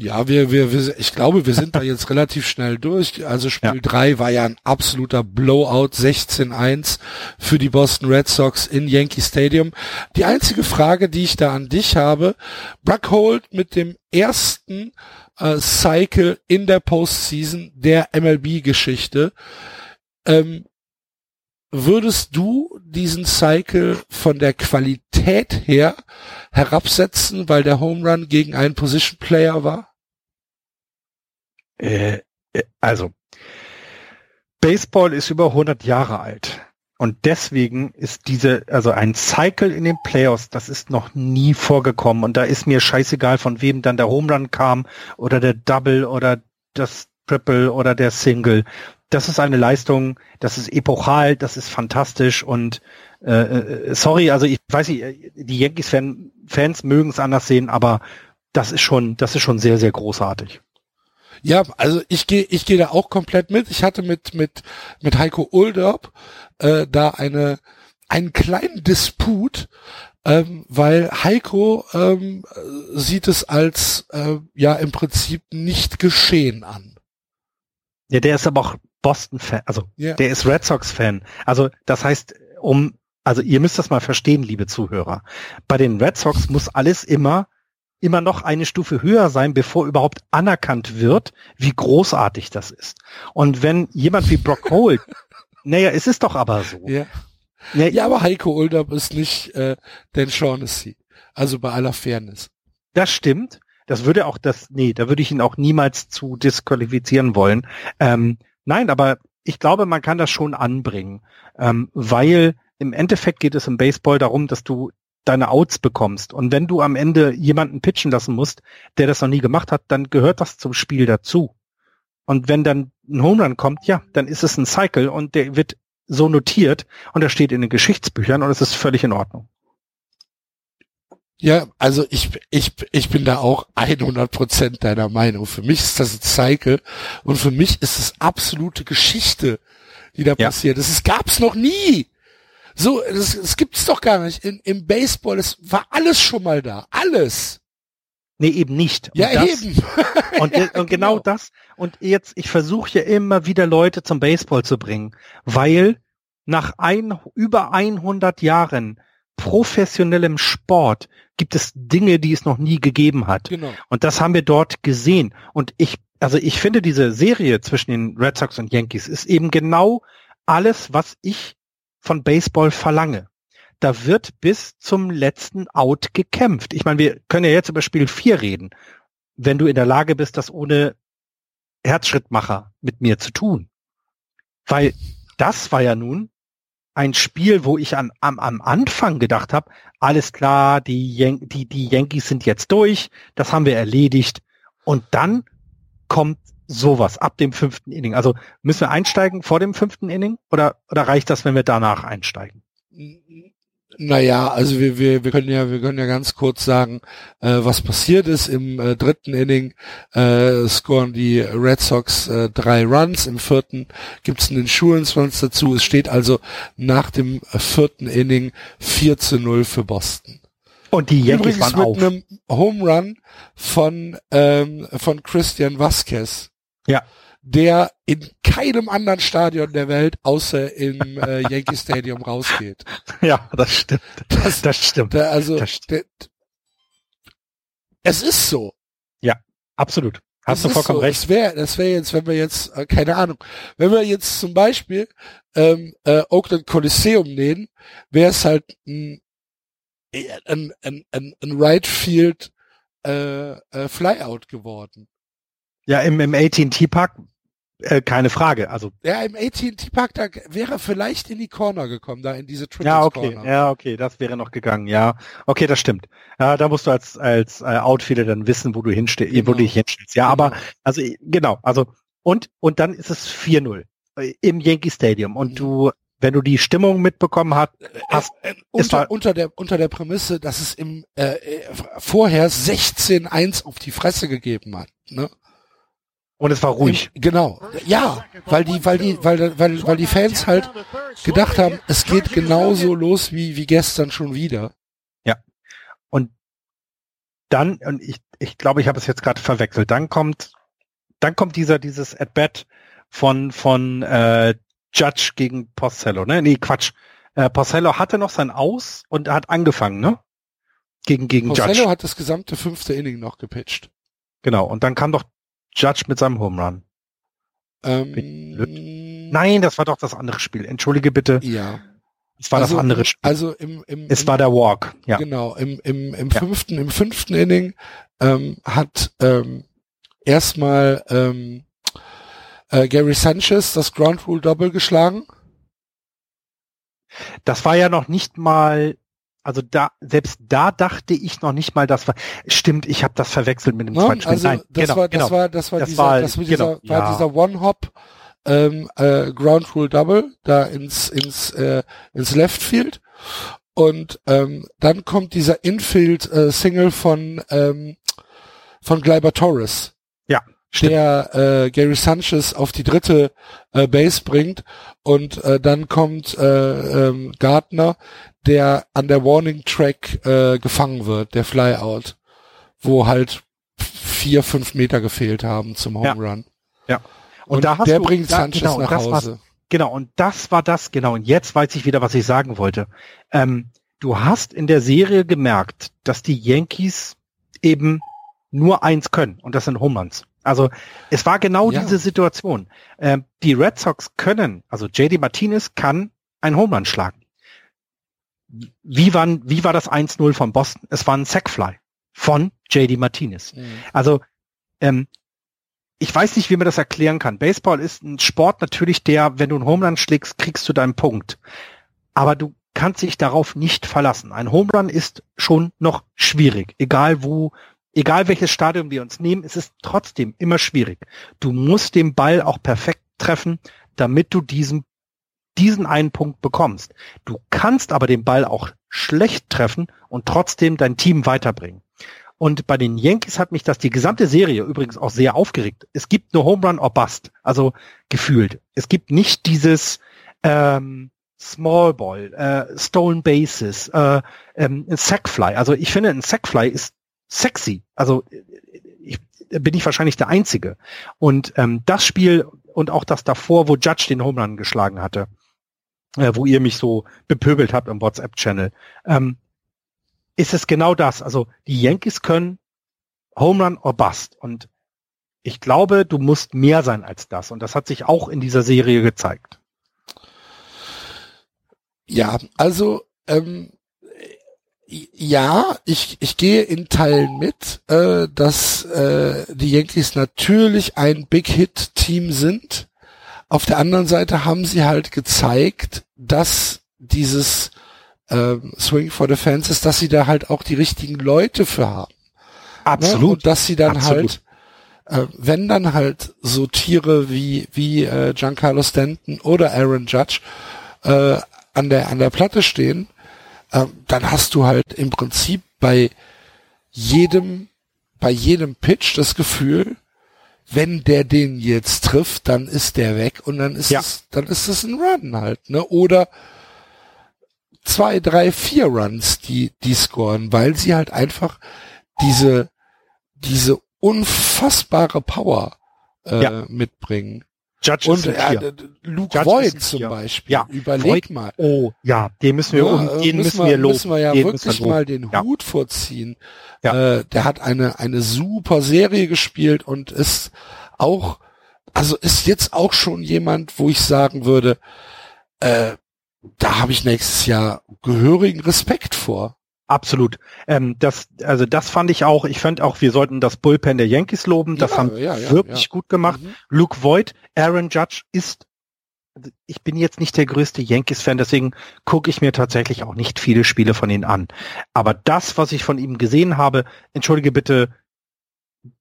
Ja, wir, wir, wir, ich glaube, wir sind da jetzt relativ schnell durch. Also Spiel ja. 3 war ja ein absoluter Blowout, 16-1 für die Boston Red Sox in Yankee Stadium. Die einzige Frage, die ich da an dich habe, Bruckhold mit dem ersten äh, Cycle in der Postseason der MLB-Geschichte. Ähm, würdest du diesen Cycle von der Qualität her herabsetzen, weil der Home Run gegen einen Position Player war? Äh, äh also, Baseball ist über 100 Jahre alt. Und deswegen ist diese, also ein Cycle in den Playoffs, das ist noch nie vorgekommen. Und da ist mir scheißegal, von wem dann der Home Run kam oder der Double oder das Triple oder der Single das ist eine Leistung, das ist epochal, das ist fantastisch und äh, äh sorry, also ich weiß nicht, die Yankees-Fans -Fan, mögen es anders sehen, aber das ist schon, das ist schon sehr, sehr großartig. Ja, also ich gehe ich gehe da auch komplett mit. Ich hatte mit mit mit Heiko Ulderb äh, da eine einen kleinen Disput, ähm, weil Heiko ähm, sieht es als äh, ja im Prinzip nicht geschehen an. Ja, der ist aber auch Boston-Fan, also yeah. der ist Red Sox-Fan. Also das heißt, um, also ihr müsst das mal verstehen, liebe Zuhörer. Bei den Red Sox muss alles immer immer noch eine Stufe höher sein, bevor überhaupt anerkannt wird, wie großartig das ist. Und wenn jemand wie Brock Holt, naja, es ist doch aber so. Ja, ja, ja aber Heiko Ulderb ist nicht äh, Dan Shaughnessy. Also bei aller Fairness. Das stimmt. Das würde auch das, nee, da würde ich ihn auch niemals zu disqualifizieren wollen. Ähm, Nein, aber ich glaube, man kann das schon anbringen, ähm, weil im Endeffekt geht es im Baseball darum, dass du deine Outs bekommst. Und wenn du am Ende jemanden pitchen lassen musst, der das noch nie gemacht hat, dann gehört das zum Spiel dazu. Und wenn dann ein Home Run kommt, ja, dann ist es ein Cycle und der wird so notiert und er steht in den Geschichtsbüchern und es ist völlig in Ordnung. Ja, also ich, ich, ich bin da auch 100 Prozent deiner Meinung. Für mich ist das ein Cycle und für mich ist es absolute Geschichte, die da ja. passiert ist. Es gab's noch nie. So, das, das gibt's doch gar nicht. In, Im Baseball, es war alles schon mal da. Alles. Nee, eben nicht. Und ja, das, eben. Und, ja, und genau, genau das. Und jetzt, ich versuche ja immer wieder Leute zum Baseball zu bringen, weil nach ein, über 100 Jahren professionellem Sport gibt es Dinge, die es noch nie gegeben hat. Genau. Und das haben wir dort gesehen. Und ich, also ich finde diese Serie zwischen den Red Sox und Yankees ist eben genau alles, was ich von Baseball verlange. Da wird bis zum letzten Out gekämpft. Ich meine, wir können ja jetzt über Spiel 4 reden. Wenn du in der Lage bist, das ohne Herzschrittmacher mit mir zu tun. Weil das war ja nun ein Spiel, wo ich an, am, am Anfang gedacht habe, alles klar, die, Yan die, die Yankees sind jetzt durch, das haben wir erledigt. Und dann kommt sowas ab dem fünften Inning. Also müssen wir einsteigen vor dem fünften Inning oder, oder reicht das, wenn wir danach einsteigen? Naja, also wir, wir, wir können ja, wir können ja ganz kurz sagen, äh, was passiert ist. Im äh, dritten Inning äh, scoren die Red Sox äh, drei Runs, im vierten gibt's einen Insurance Runs dazu. Es steht also nach dem vierten Inning 4 zu 0 für Boston. Und die Yankees Übrigens waren mit auf. einem Home Run von, ähm, von Christian Vasquez. Ja der in keinem anderen Stadion der Welt außer im äh, Yankee Stadium rausgeht. Ja, das stimmt. Das, das stimmt. Da, also das stimmt. Der, es ist so. Ja, absolut. Hast du vollkommen so. recht. Das wäre das wäre jetzt, wenn wir jetzt, äh, keine Ahnung, wenn wir jetzt zum Beispiel ähm, äh, Oakland Coliseum nehmen, wäre es halt ein, ein, ein, ein, ein Right Field äh, äh, Flyout geworden. Ja, im, im AT&T Park äh, keine Frage. Also ja, im AT&T Park da wäre vielleicht in die Corner gekommen, da in diese Triple Ja, okay, Corner. ja, okay, das wäre noch gegangen. Ja, okay, das stimmt. Ja, da musst du als als äh, Outfielder dann wissen, wo du hinstehst, genau. wo du dich hinstellst. Ja, genau. aber also genau, also und und dann ist es 4-0 äh, im Yankee Stadium und mhm. du wenn du die Stimmung mitbekommen hast, hast äh, äh, unter, unter der unter der Prämisse, dass es im äh, äh vorher 16-1 auf die Fresse gegeben hat. Ne? Und es war ruhig. Genau. Ja, weil die, weil die, weil, weil, weil die Fans halt gedacht haben, es geht genauso los wie, wie gestern schon wieder. Ja. Und dann, und ich, ich glaube, ich habe es jetzt gerade verwechselt, dann kommt, dann kommt dieser, dieses At-Bat von, von äh, Judge gegen Porcello, ne? Nee, Quatsch. Äh, Porcello hatte noch sein Aus und hat angefangen, ne? Gegen, gegen Porcello Judge. hat das gesamte fünfte Inning noch gepitcht. Genau, und dann kam doch Judge mit seinem Home Run. Ähm, Nein, das war doch das andere Spiel. Entschuldige bitte. Ja. Es war also, das andere Spiel. Also im, im, es im, war der Walk, ja. Genau, im, im, im Ja. fünften, im fünften Inning ähm, hat ähm, erstmal ähm, äh, Gary Sanchez das Ground Rule Double geschlagen. Das war ja noch nicht mal, also da, selbst da dachte ich noch nicht mal, das war, stimmt, ich habe das verwechselt mit dem Ne? zweiten Spiel. Also Nein, das genau, war das genau. war das war Das dieser war- das war dieser, genau, war ja. dieser One Hop ähm, äh, Ground Rule Double da ins ins äh, ins Left Field und ähm, dann kommt dieser Infield äh, Single von ähm, von Gleiber Torres Stimmt. der äh, Gary Sanchez auf die dritte äh, Base bringt und äh, dann kommt äh, ähm, Gardner, der an der Warning Track äh, gefangen wird, der Flyout, wo halt vier, fünf Meter gefehlt haben zum Home Ja. Run. Ja. Und, Und da hast der du- bringt da- Sanchez genau, nach. Hause. Genau, und das war das, genau. Und jetzt weiß ich wieder, was ich sagen wollte. Ähm, du hast in der Serie gemerkt, dass die Yankees eben nur eins können, und das sind Home Runs. Also es war genau Ja. diese Situation. Ähm, die Red Sox können, also JD Martinez kann ein Home Run schlagen. Wie, waren, wie war das 1-0 von Boston? Es war ein Sackfly von JD Martinez. Mhm. Also, ähm, ich weiß nicht, wie man das erklären kann. Baseball ist ein Sport natürlich, der, wenn du einen Home Run schlägst, kriegst du deinen Punkt. Aber du kannst dich darauf nicht verlassen. Ein Home Run ist schon noch schwierig. Egal wo, egal welches Stadium wir uns nehmen, es ist trotzdem immer schwierig. Du musst den Ball auch perfekt treffen, damit du diesen, diesen einen Punkt bekommst. Du kannst aber den Ball auch schlecht treffen und trotzdem dein Team weiterbringen. Und bei den Yankees hat mich das die gesamte Serie übrigens auch sehr aufgeregt. Es gibt nur Home Run or Bust, also gefühlt. Es gibt nicht dieses ähm, Small Ball, äh, Stolen Bases, äh, ähm, Sackfly. Also ich finde, ein Sackfly ist sexy. Also ich, bin ich wahrscheinlich der Einzige. Und ähm, das Spiel und auch das davor, wo Judge den Home geschlagen hatte, äh, wo ihr mich so bepöbelt habt im WhatsApp-Channel, ähm, ist es genau das. Also die Yankees können Home or Bust. Und ich glaube, du musst mehr sein als das. Und das hat sich auch in dieser Serie gezeigt. Ja, also ähm, ja, ich, ich gehe in Teilen mit, äh, dass äh, die Yankees natürlich ein Big Hit Team sind. Auf der anderen Seite haben sie halt gezeigt, dass dieses ähm, Swing for the Fences, dass sie da halt auch die richtigen Leute für haben. Ne? Und dass sie dann Absolut. halt, äh, wenn dann halt so Tiere wie, wie äh, Giancarlo Stanton oder Aaron Judge äh, an der, an der Platte stehen, äh, dann hast du halt im Prinzip bei jedem, bei jedem Pitch das Gefühl, wenn der den jetzt trifft, dann ist der weg und dann ist Ja. es, dann ist es ein Run halt, ne? Oder zwei, drei, vier Runs, die, die scoren, weil sie halt einfach diese, diese unfassbare Power äh, Ja. mitbringen. Judge Und äh, Tier. Luke Judge ein zum. Beispiel. Ja, Überleg Voigt- mal. Oh, ja, den müssen wir, Ja, um, äh, den müssen wir loben. müssen wir ja den müssen wirklich wir mal den Ja. Hut vorziehen. Ja. Äh, der hat eine, eine super Serie gespielt und ist auch, also ist jetzt auch schon jemand, wo ich sagen würde, äh, da habe ich nächstes Jahr gehörigen Respekt vor. Absolut. Ähm, das, also das fand ich auch. Ich fand auch, wir sollten das Bullpen der Yankees loben. Das Ja, haben ja, ja, wirklich gut gemacht. Mhm. Luke Voigt, Aaron Judge ist, ich bin jetzt nicht der größte Yankees-Fan, deswegen gucke ich mir tatsächlich auch nicht viele Spiele von ihnen an. Aber das, was ich von ihm gesehen habe, entschuldige bitte,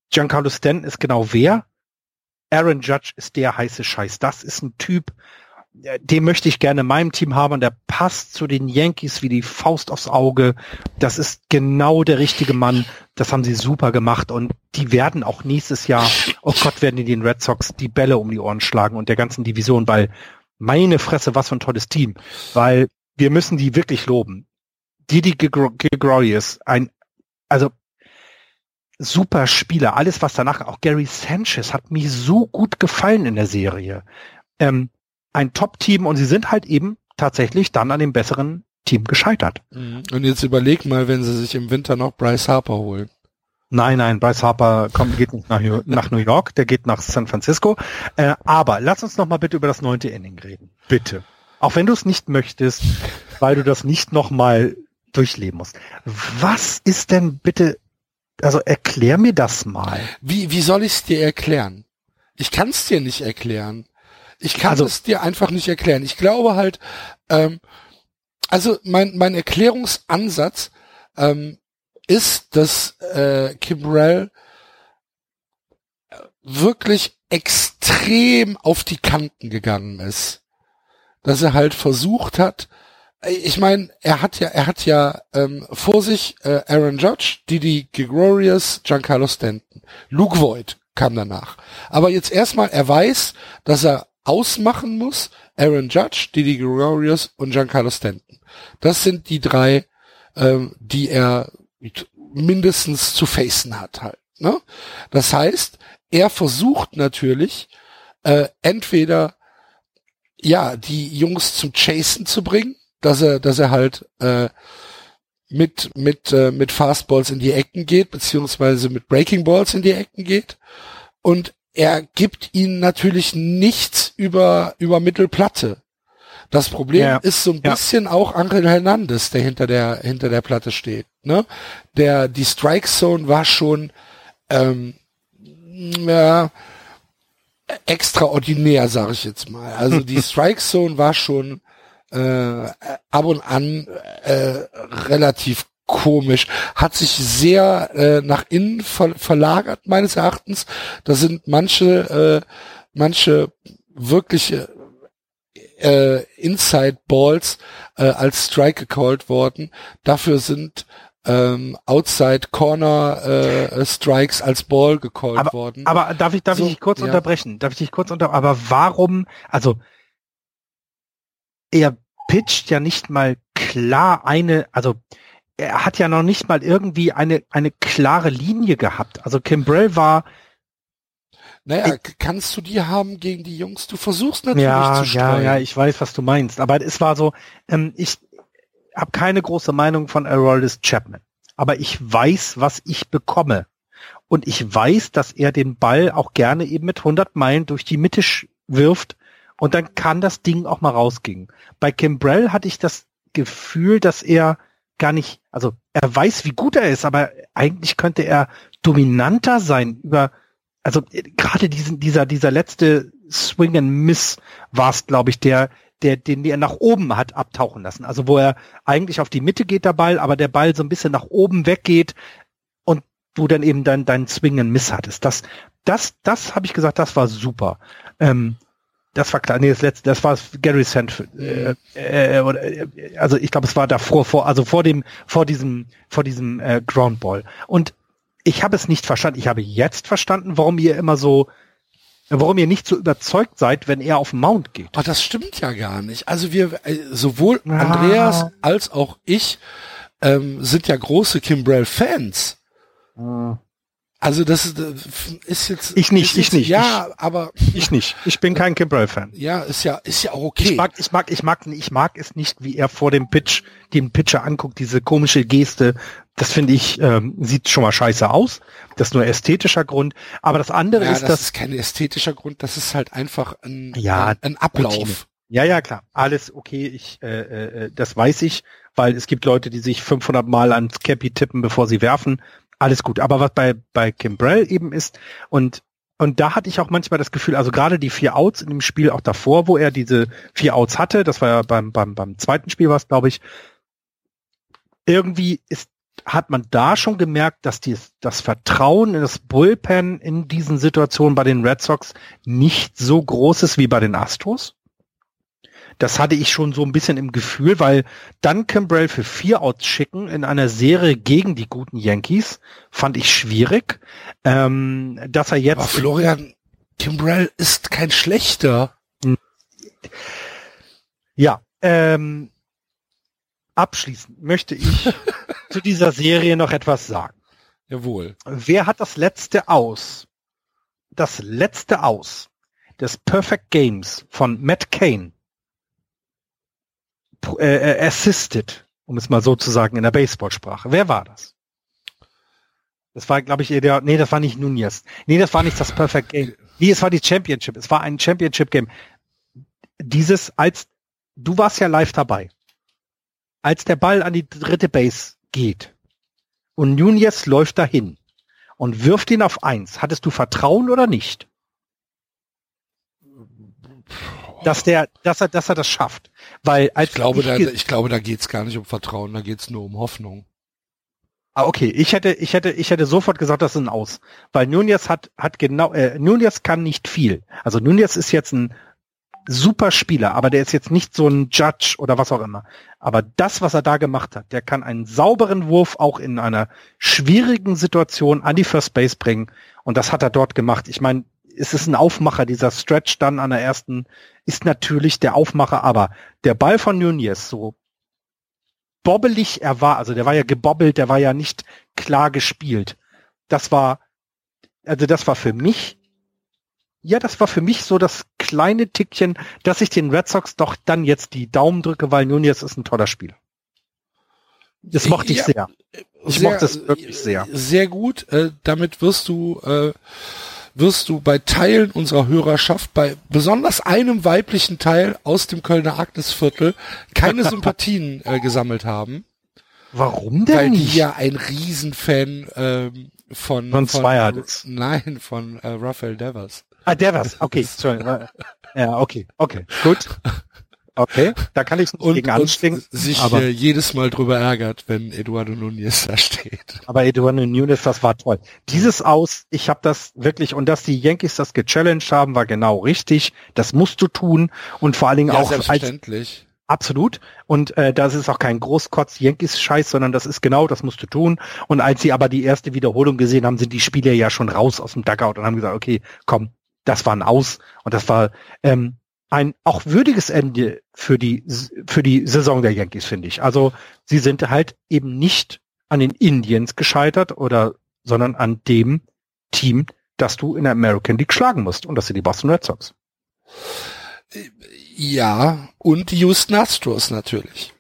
Giancarlo Stanton ist genau wer? Aaron Judge ist der heiße Scheiß. Das ist ein Typ, den möchte ich gerne in meinem Team haben. Der passt zu den Yankees wie die Faust aufs Auge. Das ist genau der richtige Mann. Das haben sie super gemacht und die werden auch nächstes Jahr, oh Gott, werden die den Red Sox die Bälle um die Ohren schlagen und der ganzen Division, weil meine Fresse, was für ein tolles Team. Weil wir müssen die wirklich loben. Didi Gregorius, ein, also super Spieler. Alles, was danach, auch Gary Sanchez hat mir so gut gefallen in der Serie. Ähm, ein Top-Team und sie sind halt eben tatsächlich dann an dem besseren Team gescheitert. Mhm. Und jetzt überleg mal, wenn sie sich im Winter noch Bryce Harper holen. Nein, nein, Bryce Harper kommt, geht nicht nach, nach New York, der geht nach San Francisco. Äh, aber lass uns noch mal bitte über das neunte Inning reden. Bitte. Auch wenn du es nicht möchtest, weil du das nicht noch mal durchleben musst. Was ist denn bitte, also erklär mir das mal. Wie, wie soll ich es dir erklären? Ich kann es dir nicht erklären. Ich kann also, es dir einfach nicht erklären. Ich glaube halt, ähm, also mein, mein Erklärungsansatz ähm, ist, dass äh, Kimbrell wirklich extrem auf die Kanten gegangen ist. Dass er halt versucht hat, ich meine, er hat ja, er hat ja ähm, vor sich äh, Aaron Judge, Didi Gregorius, Giancarlo Stanton, Luke Voigt kam danach. Aber jetzt erstmal, er weiß, dass er ausmachen muss, Aaron Judge, Didi Gregorius und Giancarlo Stanton. Das sind die drei, ähm, die er mindestens zu facen hat halt. Ne? Das heißt, er versucht natürlich äh, entweder ja die Jungs zum Chasen zu bringen, dass er, dass er halt äh, mit mit äh, mit Fastballs in die Ecken geht beziehungsweise mit Breaking Balls in die Ecken geht und er gibt ihnen natürlich nichts über über Mittelplatte. Das Problem ja. ist so ein bisschen ja. auch Angel Hernandez, der hinter der hinter der Platte steht. Ne? Der die Strike Zone war schon ähm, ja, extraordinär, sage ich jetzt mal. Also die Strike Zone war schon äh, ab und an äh, relativ komisch, hat sich sehr äh, nach innen ver verlagert meines Erachtens. Da sind manche äh, manche wirkliche äh, Inside Balls äh, als Strike gecallt worden. Dafür sind ähm, Outside Corner äh, Strikes als Ball gecallt aber, worden. Aber darf ich darf so, ich dich kurz ja. unterbrechen? Darf ich dich kurz unter? Aber warum? Also er pitcht ja nicht mal klar eine, also er hat ja noch nicht mal irgendwie eine, eine klare Linie gehabt. Also Kimbrell war. Naja, ich, kannst du die haben gegen die Jungs? Du versuchst natürlich ja, zu streuen. Ja, ja, ich weiß, was du meinst. Aber es war so, ähm, ich habe keine große Meinung von Aroldis Chapman. Aber ich weiß, was ich bekomme. Und ich weiß, dass er den Ball auch gerne eben mit 100 Meilen durch die Mitte wirft und dann kann das Ding auch mal rausgehen. Bei Kimbrell hatte ich das Gefühl, dass er gar nicht, also er weiß, wie gut er ist, aber eigentlich könnte er dominanter sein über, also gerade diesen, dieser, dieser letzte Swing and Miss war es, glaube ich, der, der, den er nach oben hat abtauchen lassen. Also wo er eigentlich auf die Mitte geht, der Ball, aber der Ball so ein bisschen nach oben weggeht und du dann eben dein, dein Swing and Miss hattest. Das, das, das habe ich gesagt, das war super. Ähm, das war klar, nee, das letzte, das war Gary Sandford. Äh, äh, äh, also ich glaube, es war davor, vor, also vor dem, vor diesem, vor diesem äh, Groundball. Und ich habe es nicht verstanden. Ich habe jetzt verstanden, warum ihr immer so, warum ihr nicht so überzeugt seid, wenn er auf den Mount geht. Aber das stimmt ja gar nicht. Also wir, äh, sowohl ah. Andreas als auch ich ähm, sind ja große Kimbrell-Fans. Ah. Also das ist, ist jetzt ich nicht, jetzt, ich nicht. Ja, ich, aber ich nicht. Ich bin kein Kimbrell Fan. Ja, ist ja ist ja auch okay. Ich mag ich mag ich mag ich mag es nicht, wie er vor dem Pitch den Pitcher anguckt, diese komische Geste. Das finde ich ähm, sieht schon mal scheiße aus. Das ist nur ästhetischer Grund, aber das andere ja, ist das, das ist kein ästhetischer Grund, das ist halt einfach ein ja, ein, ein Ablauf. Routine. Ja, ja, klar. Alles okay, ich äh, äh, das weiß ich, weil es gibt Leute, die sich 500 Mal ans Cappy tippen, bevor sie werfen alles gut. Aber was bei, bei Kimbrell eben ist, und, und da hatte ich auch manchmal das Gefühl, also gerade die vier Outs in dem Spiel auch davor, wo er diese vier Outs hatte, das war ja beim, beim, beim zweiten Spiel war es, glaube ich, irgendwie ist, hat man da schon gemerkt, dass die, das Vertrauen in das Bullpen in diesen Situationen bei den Red Sox nicht so groß ist wie bei den Astros. Das hatte ich schon so ein bisschen im Gefühl, weil dann Kimbrell für vier Outs schicken in einer Serie gegen die guten Yankees fand ich schwierig. Ähm, dass er jetzt. Aber Florian Kimbrell ist kein schlechter. Ja, ähm, abschließend möchte ich zu dieser Serie noch etwas sagen. Jawohl. Wer hat das letzte Aus? Das letzte Aus des Perfect Games von Matt Kane äh, äh, assisted, um es mal so zu sagen in der Baseballsprache. Wer war das? Das war, glaube ich, der, nee, das war nicht Nunez. Nee, das war nicht das Perfect Game. Nee, es war die Championship. Es war ein Championship Game. Dieses, als, du warst ja live dabei. Als der Ball an die dritte Base geht und Nunez läuft dahin und wirft ihn auf eins, hattest du Vertrauen oder nicht? Dass der, dass er, dass er das schafft. Weil als ich glaube, ich, da, ich glaube, da geht's gar nicht um Vertrauen, da geht's nur um Hoffnung. Ah, okay. Ich hätte, ich hätte, ich hätte sofort gesagt, das ist ein Aus, weil Nunez hat, hat genau, äh, Nunez kann nicht viel. Also Nunez ist jetzt ein super Spieler, aber der ist jetzt nicht so ein Judge oder was auch immer. Aber das, was er da gemacht hat, der kann einen sauberen Wurf auch in einer schwierigen Situation an die First Base bringen. Und das hat er dort gemacht. Ich meine, es ist ein Aufmacher, dieser Stretch dann an der ersten ist natürlich der Aufmacher, aber der Ball von Nunez, so bobbelig er war, also der war ja gebobbelt, der war ja nicht klar gespielt. Das war, also das war für mich, ja, das war für mich so das kleine Tickchen, dass ich den Red Sox doch dann jetzt die Daumen drücke, weil Nunez ist ein toller Spieler. Das mochte ich ja, sehr. Ich sehr, mochte es wirklich sehr. Sehr gut. Äh, damit wirst du äh, wirst du bei Teilen unserer Hörerschaft, bei besonders einem weiblichen Teil aus dem Kölner Agnesviertel, keine Sympathien äh, gesammelt haben. Warum denn Weil nicht? die ja ein Riesenfan ähm, von von, von Zweier Nein, von äh, Raphael Devers. Ah, Devers, okay, sorry. ja, okay, okay, gut. Okay, da kann ich nicht und, gegen anstinken. sich aber, äh, jedes Mal drüber ärgert, wenn Eduardo Nunez da steht. Aber Eduardo Nunez, das war toll. Dieses Aus, ich habe das wirklich, und dass die Yankees das gechallenged haben, war genau richtig. Das musst du tun. Und vor allen Dingen ja, auch selbstverständlich. Als, Absolut. Und äh, das ist auch kein Großkotz-Yankees-Scheiß, sondern das ist genau, das musst du tun. Und als sie aber die erste Wiederholung gesehen haben, sind die Spieler ja schon raus aus dem Dugout und haben gesagt, okay, komm, das war ein Aus. Und das war, ähm, ein auch würdiges Ende für die, für die Saison der Yankees, finde ich. Also sie sind halt eben nicht an den Indians gescheitert oder, sondern an dem Team, das du in der American League schlagen musst. Und das sind die Boston Red Sox. Ja, und die Houston Astros natürlich.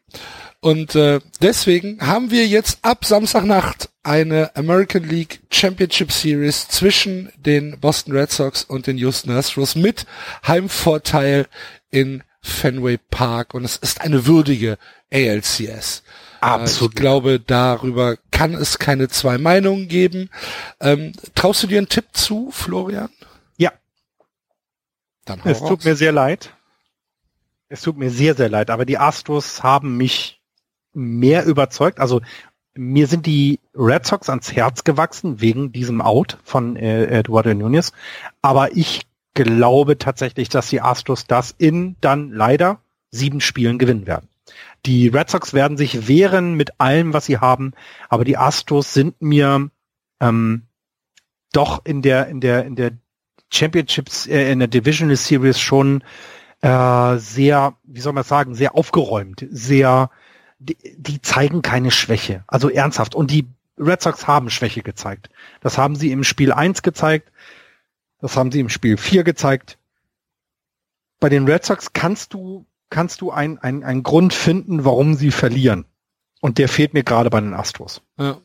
Und äh, deswegen haben wir jetzt ab Samstagnacht eine American League Championship Series zwischen den Boston Red Sox und den Houston Astros mit Heimvorteil in Fenway Park. Und es ist eine würdige ALCS. Absolut. Äh, ich glaube, darüber kann es keine zwei Meinungen geben. Ähm, traust du dir einen Tipp zu, Florian? Ja. Dann hau Es raus. tut mir sehr leid. Es tut mir sehr, sehr leid, aber die Astros haben mich mehr überzeugt. Also mir sind die Red Sox ans Herz gewachsen wegen diesem Out von äh, Eduardo Nunez. Aber ich glaube tatsächlich, dass die Astros das in dann leider sieben Spielen gewinnen werden. Die Red Sox werden sich wehren mit allem, was sie haben, aber die Astros sind mir ähm, doch in der in der in der Championships äh, in der Divisional Series schon äh, sehr, wie soll man sagen, sehr aufgeräumt, sehr die, die zeigen keine Schwäche. Also ernsthaft. Und die Red Sox haben Schwäche gezeigt. Das haben sie im Spiel 1 gezeigt. Das haben sie im Spiel 4 gezeigt. Bei den Red Sox kannst du, kannst du einen ein Grund finden, warum sie verlieren. Und der fehlt mir gerade bei den Astros. Ja.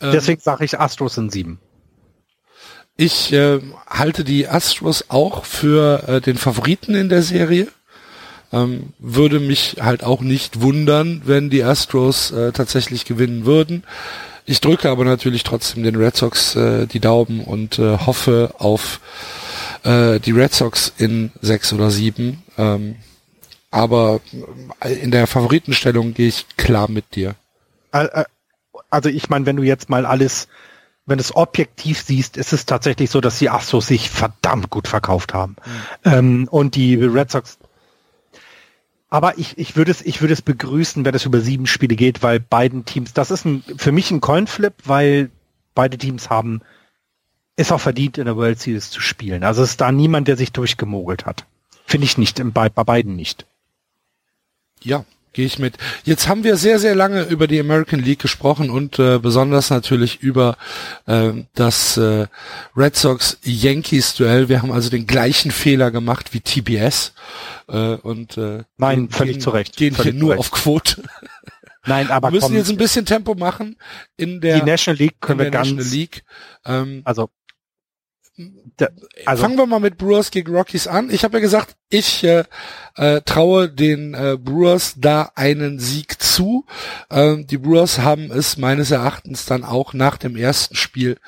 Ähm, Deswegen sage ich Astros in sieben. Ich äh, halte die Astros auch für äh, den Favoriten in der Serie. Ähm, würde mich halt auch nicht wundern, wenn die Astros äh, tatsächlich gewinnen würden. Ich drücke aber natürlich trotzdem den Red Sox äh, die Daumen und äh, hoffe auf äh, die Red Sox in sechs oder sieben. Ähm, aber äh, in der Favoritenstellung gehe ich klar mit dir. Äh, also ich meine, wenn du jetzt mal alles, wenn du es objektiv siehst, ist es tatsächlich so, dass die Astros sich verdammt gut verkauft haben. Mhm. Ähm, und die Red Sox Aber ich, ich würde es, ich würde es begrüßen, wenn es über sieben Spiele geht, weil beiden Teams, das ist ein, für mich ein Coinflip, weil beide Teams haben es auch verdient, in der World Series zu spielen. Also es ist da niemand, der sich durchgemogelt hat. Finde ich nicht, bei, bei beiden nicht. Ja, gehe ich mit. Jetzt haben wir sehr, sehr lange über die American League gesprochen und äh, besonders natürlich über äh, das äh, Red Sox Yankees Duell. Wir haben also den gleichen Fehler gemacht wie TBS äh, und äh, Nein, völlig gehen, zu Recht. Gehen völlig hier nur Recht. auf Quote. Nein, aber wir müssen komm, jetzt ein bisschen Tempo machen in der, die National League können in wir ganz, National League. Ähm, also, also Fangen wir mal mit Brewers gegen Rockies an. Ich habe ja gesagt, ich äh, äh, traue den äh, Brewers da einen Sieg zu. Ähm, die Brewers haben es meines Erachtens dann auch nach dem ersten Spiel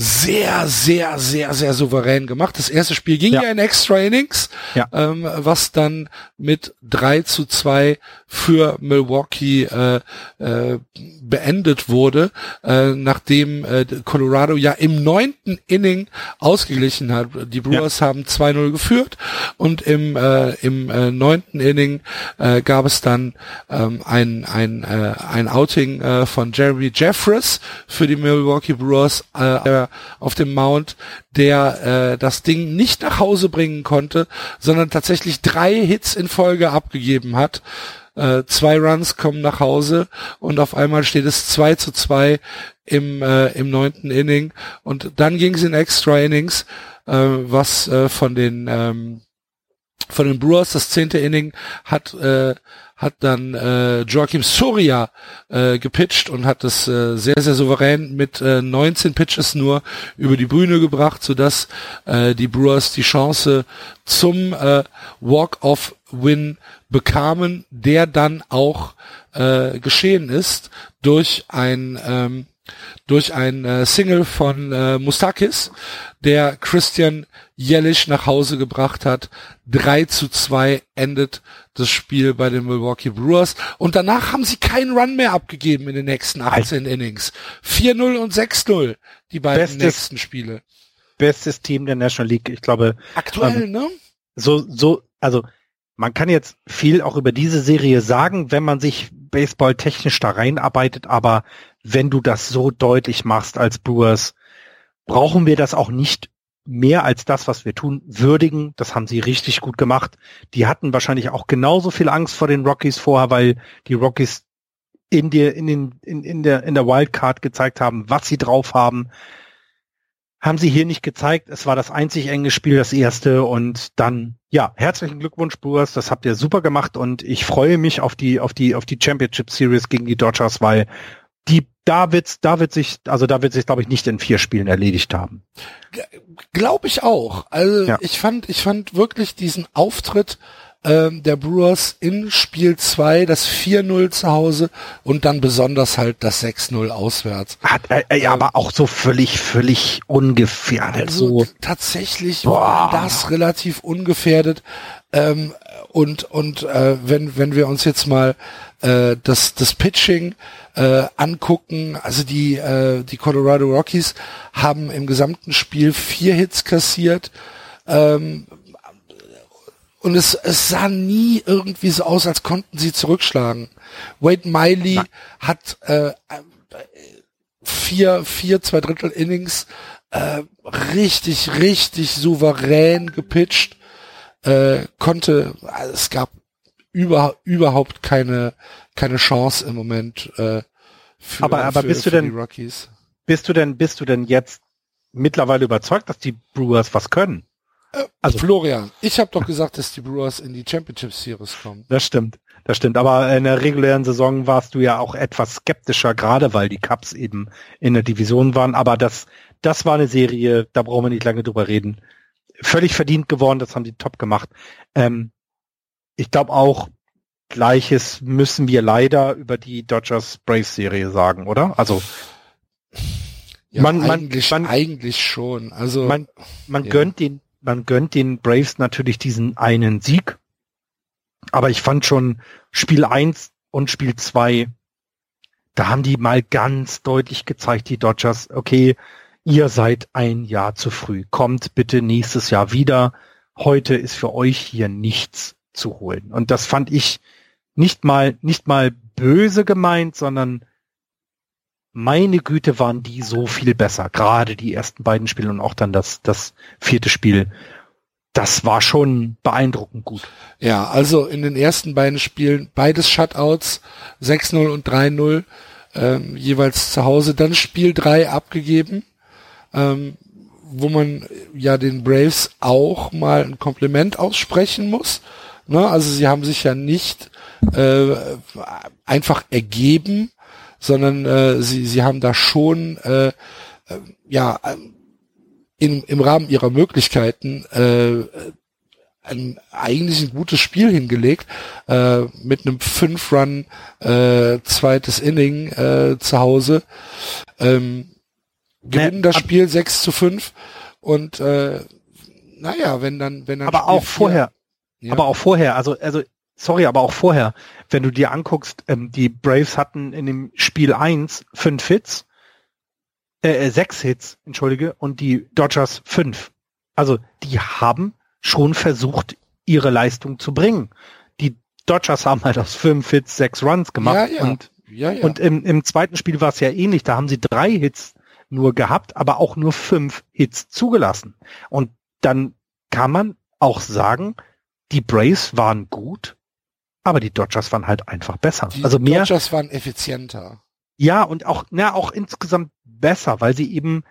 sehr, sehr, sehr, sehr souverän gemacht. Das erste Spiel ging ja, Ja. in Extra Innings, Ja. ähm, was dann mit 3 zu 2 für Milwaukee äh, äh, beendet wurde, äh, nachdem äh, Colorado ja im neunten Inning ausgeglichen hat. Die Brewers haben 2-0 geführt und im, äh, im äh, neunten Inning äh, gab es dann ähm, ein, ein, äh, ein Outing äh, von Jeremy Jeffress für die Milwaukee Brewers äh, auf dem Mount, der äh, das Ding nicht nach Hause bringen konnte, sondern tatsächlich drei Hits in Folge abgegeben hat. Äh, zwei Runs kommen nach Hause und auf einmal steht es 2 zu 2 im, äh, im neunten Inning. Und dann ging es in Extra Innings, äh, was äh, von den ähm, von den Brewers. Das zehnte Inning hat äh, hat dann äh, Joachim Soria äh, gepitcht und hat es äh, sehr sehr souverän mit äh, 19 Pitches nur über die Bühne gebracht, so dass äh, die Brewers die Chance zum äh, Walk-off Win bekamen, der dann auch äh, geschehen ist durch ein ähm, durch ein äh, Single von äh, Mustakis, der Christian Jellisch nach Hause gebracht hat. 3 zu 2 endet das Spiel bei den Milwaukee Brewers. Und danach haben sie keinen Run mehr abgegeben in den nächsten 18 Innings. 4-0 und 6-0, die beiden Bestes- nächsten Spiele. bestes Team der National League. Ich glaube, Aktuell, Ähm, ne? so, so, also man kann jetzt viel auch über diese Serie sagen, wenn man sich Baseball technisch da reinarbeitet, aber wenn du das so deutlich machst als Brewers, brauchen wir das auch nicht mehr als das, was wir tun, würdigen. Das haben sie richtig gut gemacht. Die hatten wahrscheinlich auch genauso viel Angst vor den Rockies vorher, weil die Rockies in der, in den, in, in der, in der Wildcard gezeigt haben, was sie drauf haben. Haben sie hier nicht gezeigt. Es war das einzig enge Spiel, das erste. Und dann, ja, herzlichen Glückwunsch, Brewers. Das habt ihr super gemacht. Und ich freue mich auf die, auf die, auf die Championship Series gegen die Dodgers, weil die, da wird's, da wird sich, also da wird sich, glaube ich, nicht in vier Spielen erledigt haben. Glaube ich auch. Also Ja. ich fand, ich fand wirklich diesen Auftritt ähm, der Brewers in Spiel 2, das 4-0 zu Hause und dann besonders halt das 6-0 auswärts. Hat, äh, äh, aber auch so völlig, völlig ungefährdet. Also so. tatsächlich Boah. war das relativ ungefährdet. Ähm, und und äh, wenn wenn wir uns jetzt mal äh, das das Pitching äh, angucken, also die äh, die Colorado Rockies haben im gesamten Spiel vier Hits kassiert. Ähm, und es, es sah nie irgendwie so aus, als konnten sie zurückschlagen. Wade Miley Nein. hat äh, vier, vier, zwei Drittel Innings äh, richtig, richtig souverän gepitcht. Äh, konnte, also es gab über, überhaupt keine, keine Chance im Moment äh, für, Aber- aber für, bist du für denn- die Rockies. Bist du denn, bist du denn jetzt mittlerweile überzeugt, dass die Brewers was können? Also Florian, ich habe doch gesagt, dass die Brewers in die Championship Series kommen. Das stimmt, das stimmt. Aber in der regulären Saison warst du ja auch etwas skeptischer, gerade weil die Cubs eben in der Division waren. Aber das, das war eine Serie, da brauchen wir nicht lange drüber reden. Völlig verdient geworden, das haben die top gemacht. Ähm, ich glaube auch, Gleiches müssen wir leider über die Dodgers Braves Serie sagen, oder? Also Ja, Man- man- eigentlich, man- eigentlich schon. Also man, man Ja. gönnt den, man gönnt den Braves natürlich diesen einen Sieg. Aber ich fand schon Spiel 1 und Spiel 2, da haben die mal ganz deutlich gezeigt, die Dodgers, okay, ihr seid ein Jahr zu früh. Kommt bitte nächstes Jahr wieder. Heute ist für euch hier nichts zu holen. Und das fand ich nicht mal, nicht mal böse gemeint, sondern meine Güte waren die so viel besser. Gerade die ersten beiden Spiele und auch dann das, das vierte Spiel. Das war schon beeindruckend gut. Ja, also in den ersten beiden Spielen beides Shutouts, 6-0 und 3-0, ähm, jeweils zu Hause. Dann Spiel 3 abgegeben, ähm, wo man ja den Braves auch mal ein Kompliment aussprechen muss. Ne? Also sie haben sich ja nicht äh, einfach ergeben, sondern äh, sie, sie haben da schon äh, äh, ja in, im Rahmen ihrer Möglichkeiten äh, ein eigentlich ein gutes Spiel hingelegt äh, mit einem fünf Run äh, zweites Inning äh, zu Hause. Ähm, gewinnen das Spiel 6 zu 5 und äh, naja, wenn dann wenn dann aber auch vorher. Ja. aber auch vorher. Also also sorry, aber auch vorher, wenn du dir anguckst, ähm, die Braves hatten in dem Spiel 1 fünf Hits, äh, äh, sechs Hits, entschuldige, und die Dodgers fünf. Also die haben schon versucht, ihre Leistung zu bringen. Die Dodgers haben halt aus fünf Hits sechs Runs gemacht ja, ja. und ja, ja. Und im, im zweiten Spiel war es ja ähnlich. Da haben sie drei Hits nur gehabt, aber auch nur fünf Hits zugelassen. Und dann kann man auch sagen, die Braves waren gut, aber die Dodgers waren halt einfach besser. Die also mehr. Dodgers waren effizienter. Ja, und auch, na, auch insgesamt besser, weil sie eben,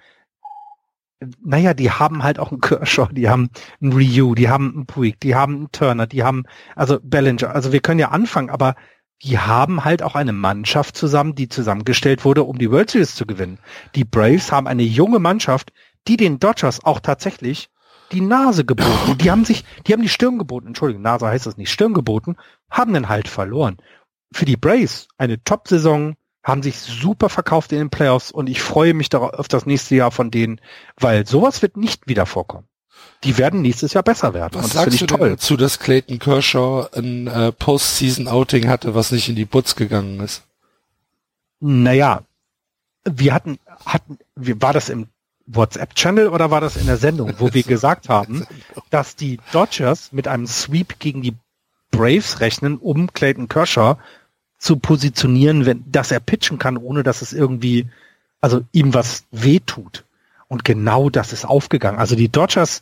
naja, die haben halt auch einen Kershaw, die haben einen Ryu, die haben einen Puig, die haben einen Turner, die haben, also Bellinger, also wir können ja anfangen, aber die haben halt auch eine Mannschaft zusammen, die zusammengestellt wurde, um die World Series zu gewinnen. Die Braves haben eine junge Mannschaft, die den Dodgers auch tatsächlich die Nase geboten. Die haben sich, die haben die Stirn geboten. Entschuldigung, Nase heißt das nicht. Stirn geboten, haben den halt verloren. Für die Braves eine Top-Saison, haben sich super verkauft in den Playoffs und ich freue mich darauf, auf das nächste Jahr von denen, weil sowas wird nicht wieder vorkommen. Die werden nächstes Jahr besser werden. Was und das sagst du toll. dazu, dass Clayton Kershaw ein äh, Postseason-Outing hatte, was nicht in die Putz gegangen ist? Naja, wir hatten, hatten, war das im WhatsApp-Channel oder war das in der Sendung, wo wir gesagt haben, dass die Dodgers mit einem Sweep gegen die Braves rechnen, um Clayton Kershaw zu positionieren, wenn, dass er pitchen kann, ohne dass es irgendwie, also ihm was wehtut. Und genau das ist aufgegangen. Also die Dodgers,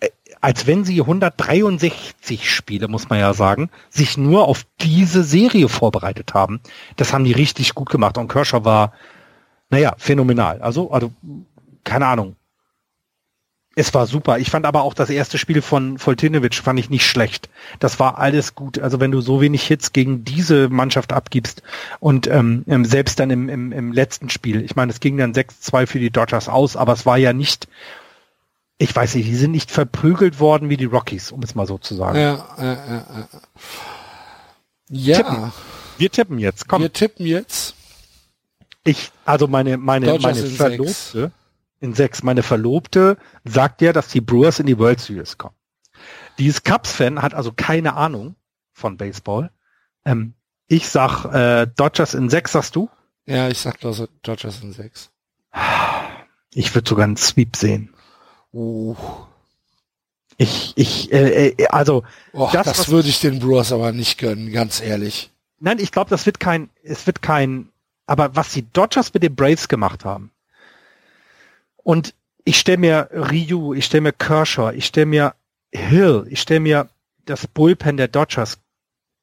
äh, als wenn sie 163 Spiele, muss man ja sagen, sich nur auf diese Serie vorbereitet haben. Das haben die richtig gut gemacht. Und Kershaw war naja, phänomenal. Also, also, keine Ahnung. Es war super. Ich fand aber auch das erste Spiel von Voltinovic fand ich nicht schlecht. Das war alles gut. Also wenn du so wenig Hits gegen diese Mannschaft abgibst und ähm, ähm selbst dann im, im, im letzten Spiel, ich meine, es ging dann 6-2 für die Dodgers aus, aber es war ja nicht, ich weiß nicht, die sind nicht verprügelt worden wie die Rockies, um es mal so zu sagen. Ja, äh, äh, äh. ja. Tippen. Wir tippen jetzt, komm. Wir tippen jetzt. Ich, also meine, meine, Dodgers meine in Verlobte, sechs. in sechs, meine Verlobte sagt ja, dass die Brewers in die World Series kommen. Die ist Cubs-Fan, hat also keine Ahnung von Baseball. Ähm, ich sag äh, Dodgers in sechs, sagst du? Ja, ich sag Dodgers in sechs. Ich würde sogar einen Sweep sehen. Uh. Ich, ich, äh, äh also Och, das, das würde ich den Brewers aber nicht gönnen, ganz ehrlich. Nein, ich glaube, das wird kein, es wird kein aber was die Dodgers mit den Braves gemacht haben, und ich stelle mir Ryu, ich stelle mir Kershaw, ich stelle mir Hill, ich stelle mir das Bullpen der Dodgers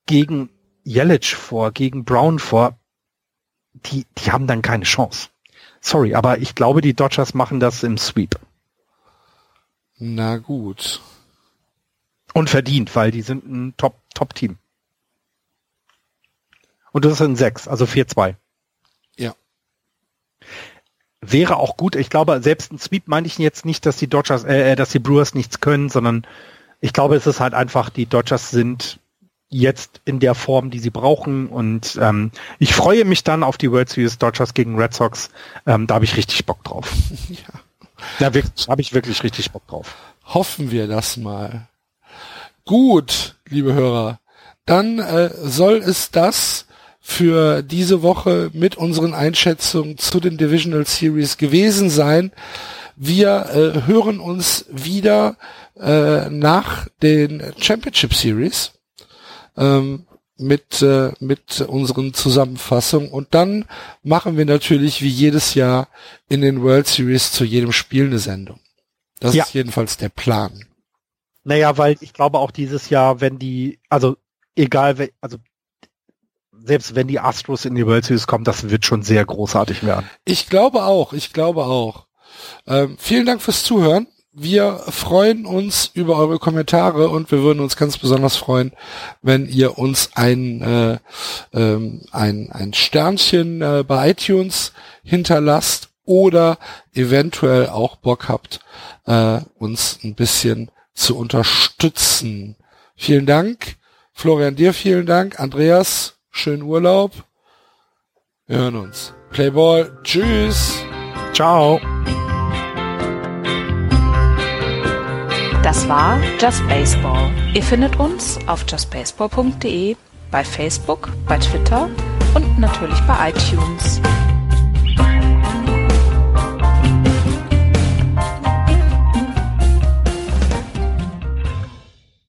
gegen Yelich vor, gegen Brown vor, die, die haben dann keine Chance. Sorry, aber ich glaube, die Dodgers machen das im Sweep. Na gut. Und verdient, weil die sind ein Top, Top-Team. Und das sind sechs, also 4-2. Wäre auch gut. Ich glaube, selbst ein Sweep meine ich jetzt nicht, dass die Dodgers, äh, äh, dass die Brewers nichts können, sondern ich glaube, es ist halt einfach, die Dodgers sind jetzt in der Form, die sie brauchen. Und ähm, ich freue mich dann auf die World Series Dodgers gegen Red Sox. Ähm, da habe ich richtig Bock drauf. ja, da habe ich wirklich richtig Bock drauf. Hoffen wir das mal. Gut, liebe Hörer, dann äh, soll es das für diese Woche mit unseren Einschätzungen zu den Divisional Series gewesen sein. Wir äh, hören uns wieder äh, nach den Championship Series ähm, mit, äh, mit unseren Zusammenfassungen. Und dann machen wir natürlich wie jedes Jahr in den World Series zu jedem Spiel eine Sendung. Das ja. ist jedenfalls der Plan. Naja, weil ich glaube auch dieses Jahr, wenn die, also egal, also selbst wenn die Astros in die World Series kommen, das wird schon sehr großartig werden. Ich glaube auch, ich glaube auch. Ähm, vielen Dank fürs Zuhören. Wir freuen uns über eure Kommentare und wir würden uns ganz besonders freuen, wenn ihr uns ein, äh, ähm, ein, ein Sternchen äh, bei iTunes hinterlasst oder eventuell auch Bock habt, äh, uns ein bisschen zu unterstützen. Vielen Dank. Florian, dir vielen Dank. Andreas, schönen Urlaub. Wir hören uns. Playball. Tschüss. Ciao. Das war Just Baseball. Ihr findet uns auf justbaseball.de, bei Facebook, bei Twitter und natürlich bei iTunes.